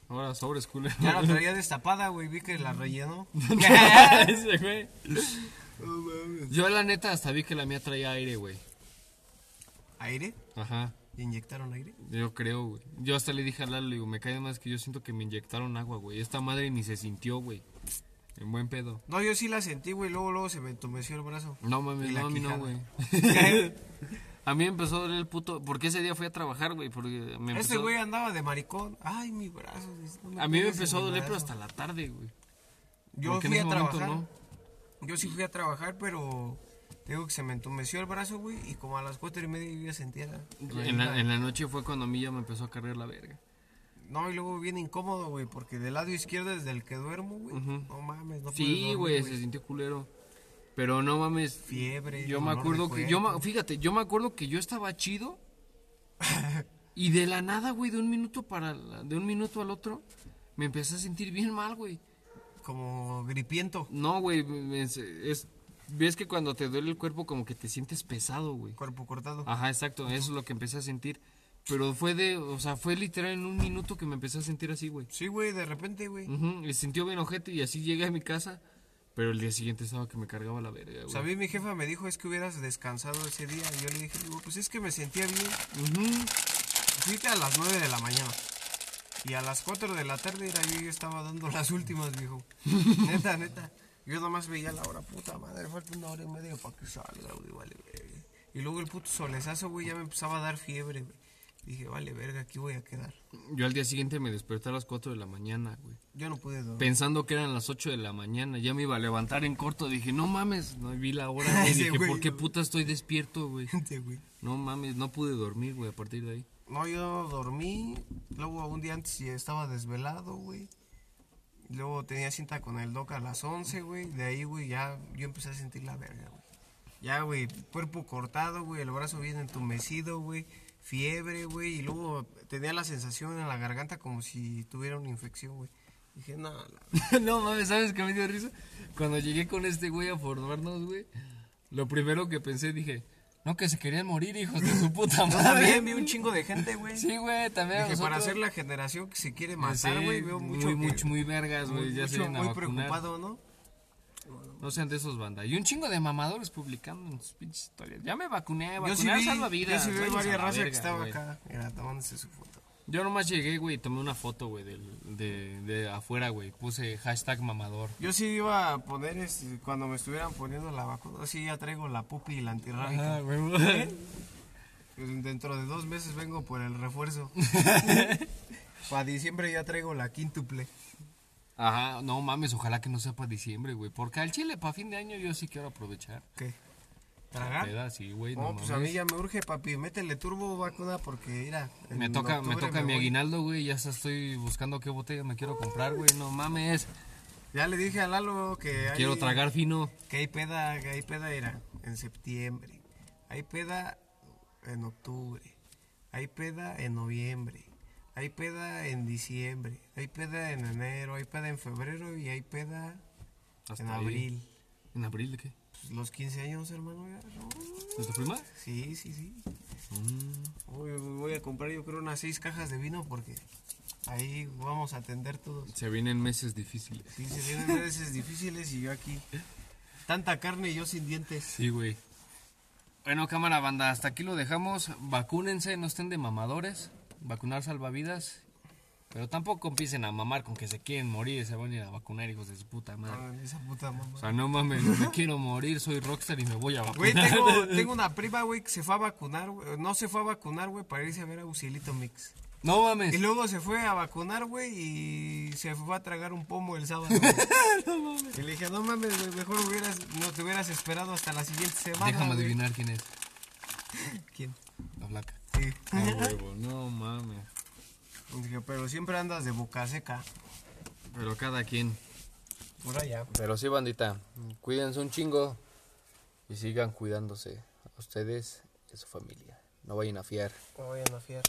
Ahora sobres, culero. Ya la traía destapada, güey, vi que la rellenó. Ese güey. Yo la neta hasta vi que la mía traía aire, güey. ¿Aire? Ajá. ¿Y inyectaron aire? Yo creo, güey. Yo hasta le dije a Lalo, le digo, me cae más que yo siento que me inyectaron agua, güey. Esta madre ni se sintió, güey. En buen pedo. No, yo sí la sentí, güey, luego, luego se me entumeció el brazo. No la no, a mí no, güey. a mí me empezó a doler el puto. Porque ese día fui a trabajar, güey. Porque me. Este güey andaba de maricón. Ay, mi brazo. no A mí me empezó a doler, pero hasta la tarde, güey. Yo Porque fui a momento trabajar. no. Yo sí fui a trabajar, pero digo que se me entumeció el brazo, güey, y como a las cuatro y media yo ya sentía la... En la, en la noche fue cuando a mí ya me empezó a cargar la verga. No, y luego bien incómodo, güey, porque del lado izquierdo desde el que duermo, güey, Ujú. no mames, no Sí, güey, se sintió culero. Pero no mames. Fiebre, Yo me acuerdo que. Yo, fíjate, yo me acuerdo que yo estaba chido. y de la nada, güey, de un minuto para. la- De un minuto al otro, me empecé a sentir bien mal, güey. Como gripiento, No, güey, es- Ves que cuando te duele el cuerpo, como que te sientes pesado, güey. cuerpo cortado. Ajá, exacto, eso es lo que empecé a sentir. Pero fue de. O sea, fue literal en un minuto que me empecé a sentir así, güey. Sí, güey, de repente, güey. Ujú, y sintió bien ojete y así llegué a mi casa. Pero el día siguiente estaba que me cargaba la verga, O sea, a güey. mí mi jefa me dijo, es que hubieras descansado ese día. Y yo le dije, digo, pues es que me sentía bien. Ujú. Fuiste a las 9 de la mañana. Y a las 4 de la tarde era yo, yo estaba dando las últimas, viejo. neta, neta. Yo nomás veía la hora, puta madre, falta una hora y media para que salga, güey, vale, verga. Y luego el puto solezazo, güey, ya me empezaba a dar fiebre, güey. Dije, vale, verga, aquí voy a quedar. Yo al día siguiente me desperté a las 4 de la mañana, güey. Yo no pude dormir. Pensando que eran las 8 de la mañana. Ya me iba a levantar en corto. Dije, no mames. No vi la hora, güey. Dije, güey, ¿por qué puta estoy despierto, güey? Güey. No mames, no pude dormir, güey, a partir de ahí. No, yo dormí. Luego un día antes estaba desvelado, güey. Luego tenía cinta con el doc a las 11, güey. De ahí, güey, ya yo empecé a sentir la verga, güey. Ya, güey, cuerpo cortado, güey, el brazo bien entumecido, güey. Fiebre, güey. Y luego tenía la sensación en la garganta como si tuviera una infección, güey. Dije, no, la- no mames, ¿sabes qué me dio risa? Cuando llegué con este güey a formarnos, güey. Lo primero que pensé, dije, no, que se querían morir, hijos de su puta Yo también vi madre. un chingo de gente, güey. Sí, güey, también Dije, para ser la generación que se quiere Sí, matar, güey, veo mucho muy, que- mucho, muy vergas, güey. Ya se mucho- muy preocupado, ¿no? No sean de esos bandas. Y un chingo de mamadores publicando en sus pinches historias. Ya me vacuné, Yo vacunar sí vi, salva vidas. yo sí vi varias razas que estaba güey. acá. Mira, tomándose su foto. Yo nomás llegué, güey, y tomé una foto, güey, del- de, de afuera, güey. Puse hashtag mamador. Yo sí iba a poner, este, cuando me estuvieran poniendo la vacuna, sí ya traigo la pupi y la antirrábica. güey. Pues dentro de dos meses vengo por el refuerzo. Para diciembre ya traigo la quíntuple. Ajá, no mames, ojalá que no sea para diciembre, güey. Porque al chile, para fin de año, yo sí quiero aprovechar. ¿Qué? ¿Tragar? Sí, güey, No, no, pues a mí ya me urge, papi. Métele turbo vacuna porque, mira. Me toca, me toca mi voy. aguinaldo, güey. Ya estoy buscando qué botella me quiero comprar, güey. No mames. Ya le dije a Lalo que hay, Quiero tragar fino. Que hay peda, que hay peda era en septiembre. Hay peda en octubre. Hay peda en noviembre. Hay peda en diciembre. Hay peda en enero. Hay peda en febrero. Y hay peda Hasta en ahí. abril. ¿En abril de qué? Pues, los 15 años, hermano. ya, no. ¿De tu prima? Sí, sí, sí. Mm. Voy, voy a comprar yo creo unas seis cajas de vino porque ahí vamos a atender todos. Se vienen meses difíciles. Sí, se vienen veces difíciles y yo aquí. Tanta carne y yo sin dientes. Sí, güey. Bueno, cámara banda, hasta aquí lo dejamos. Vacúnense, no estén de mamadores. Vacunar salvavidas. Pero tampoco empiecen a mamar con que se quieren morir. Se van a ir a vacunar, hijos de su puta madre. Ay, esa puta mamá. O sea, no mames, me quiero morir, soy rockstar y me voy a Güey, vacunar. tengo, tengo una prima, güey, que se fue a vacunar, güey. No se fue a vacunar, güey, para irse a ver a Ucielito Mix. No mames. Y luego se fue a vacunar, güey, y se fue a tragar un pomo el sábado. güey. Y le dije, no mames, güey, mejor hubieras, no te hubieras esperado hasta la siguiente semana. Déjame güey". adivinar quién es. ¿Quién? La flaca. Sí. huevo, no mames. Dije, pero siempre andas de boca seca. Pero cada quien. Por allá. Pero sí, bandita, cuídense un chingo y sigan cuidándose a ustedes y a su familia. No vayan a fiar. No vayan a fiar.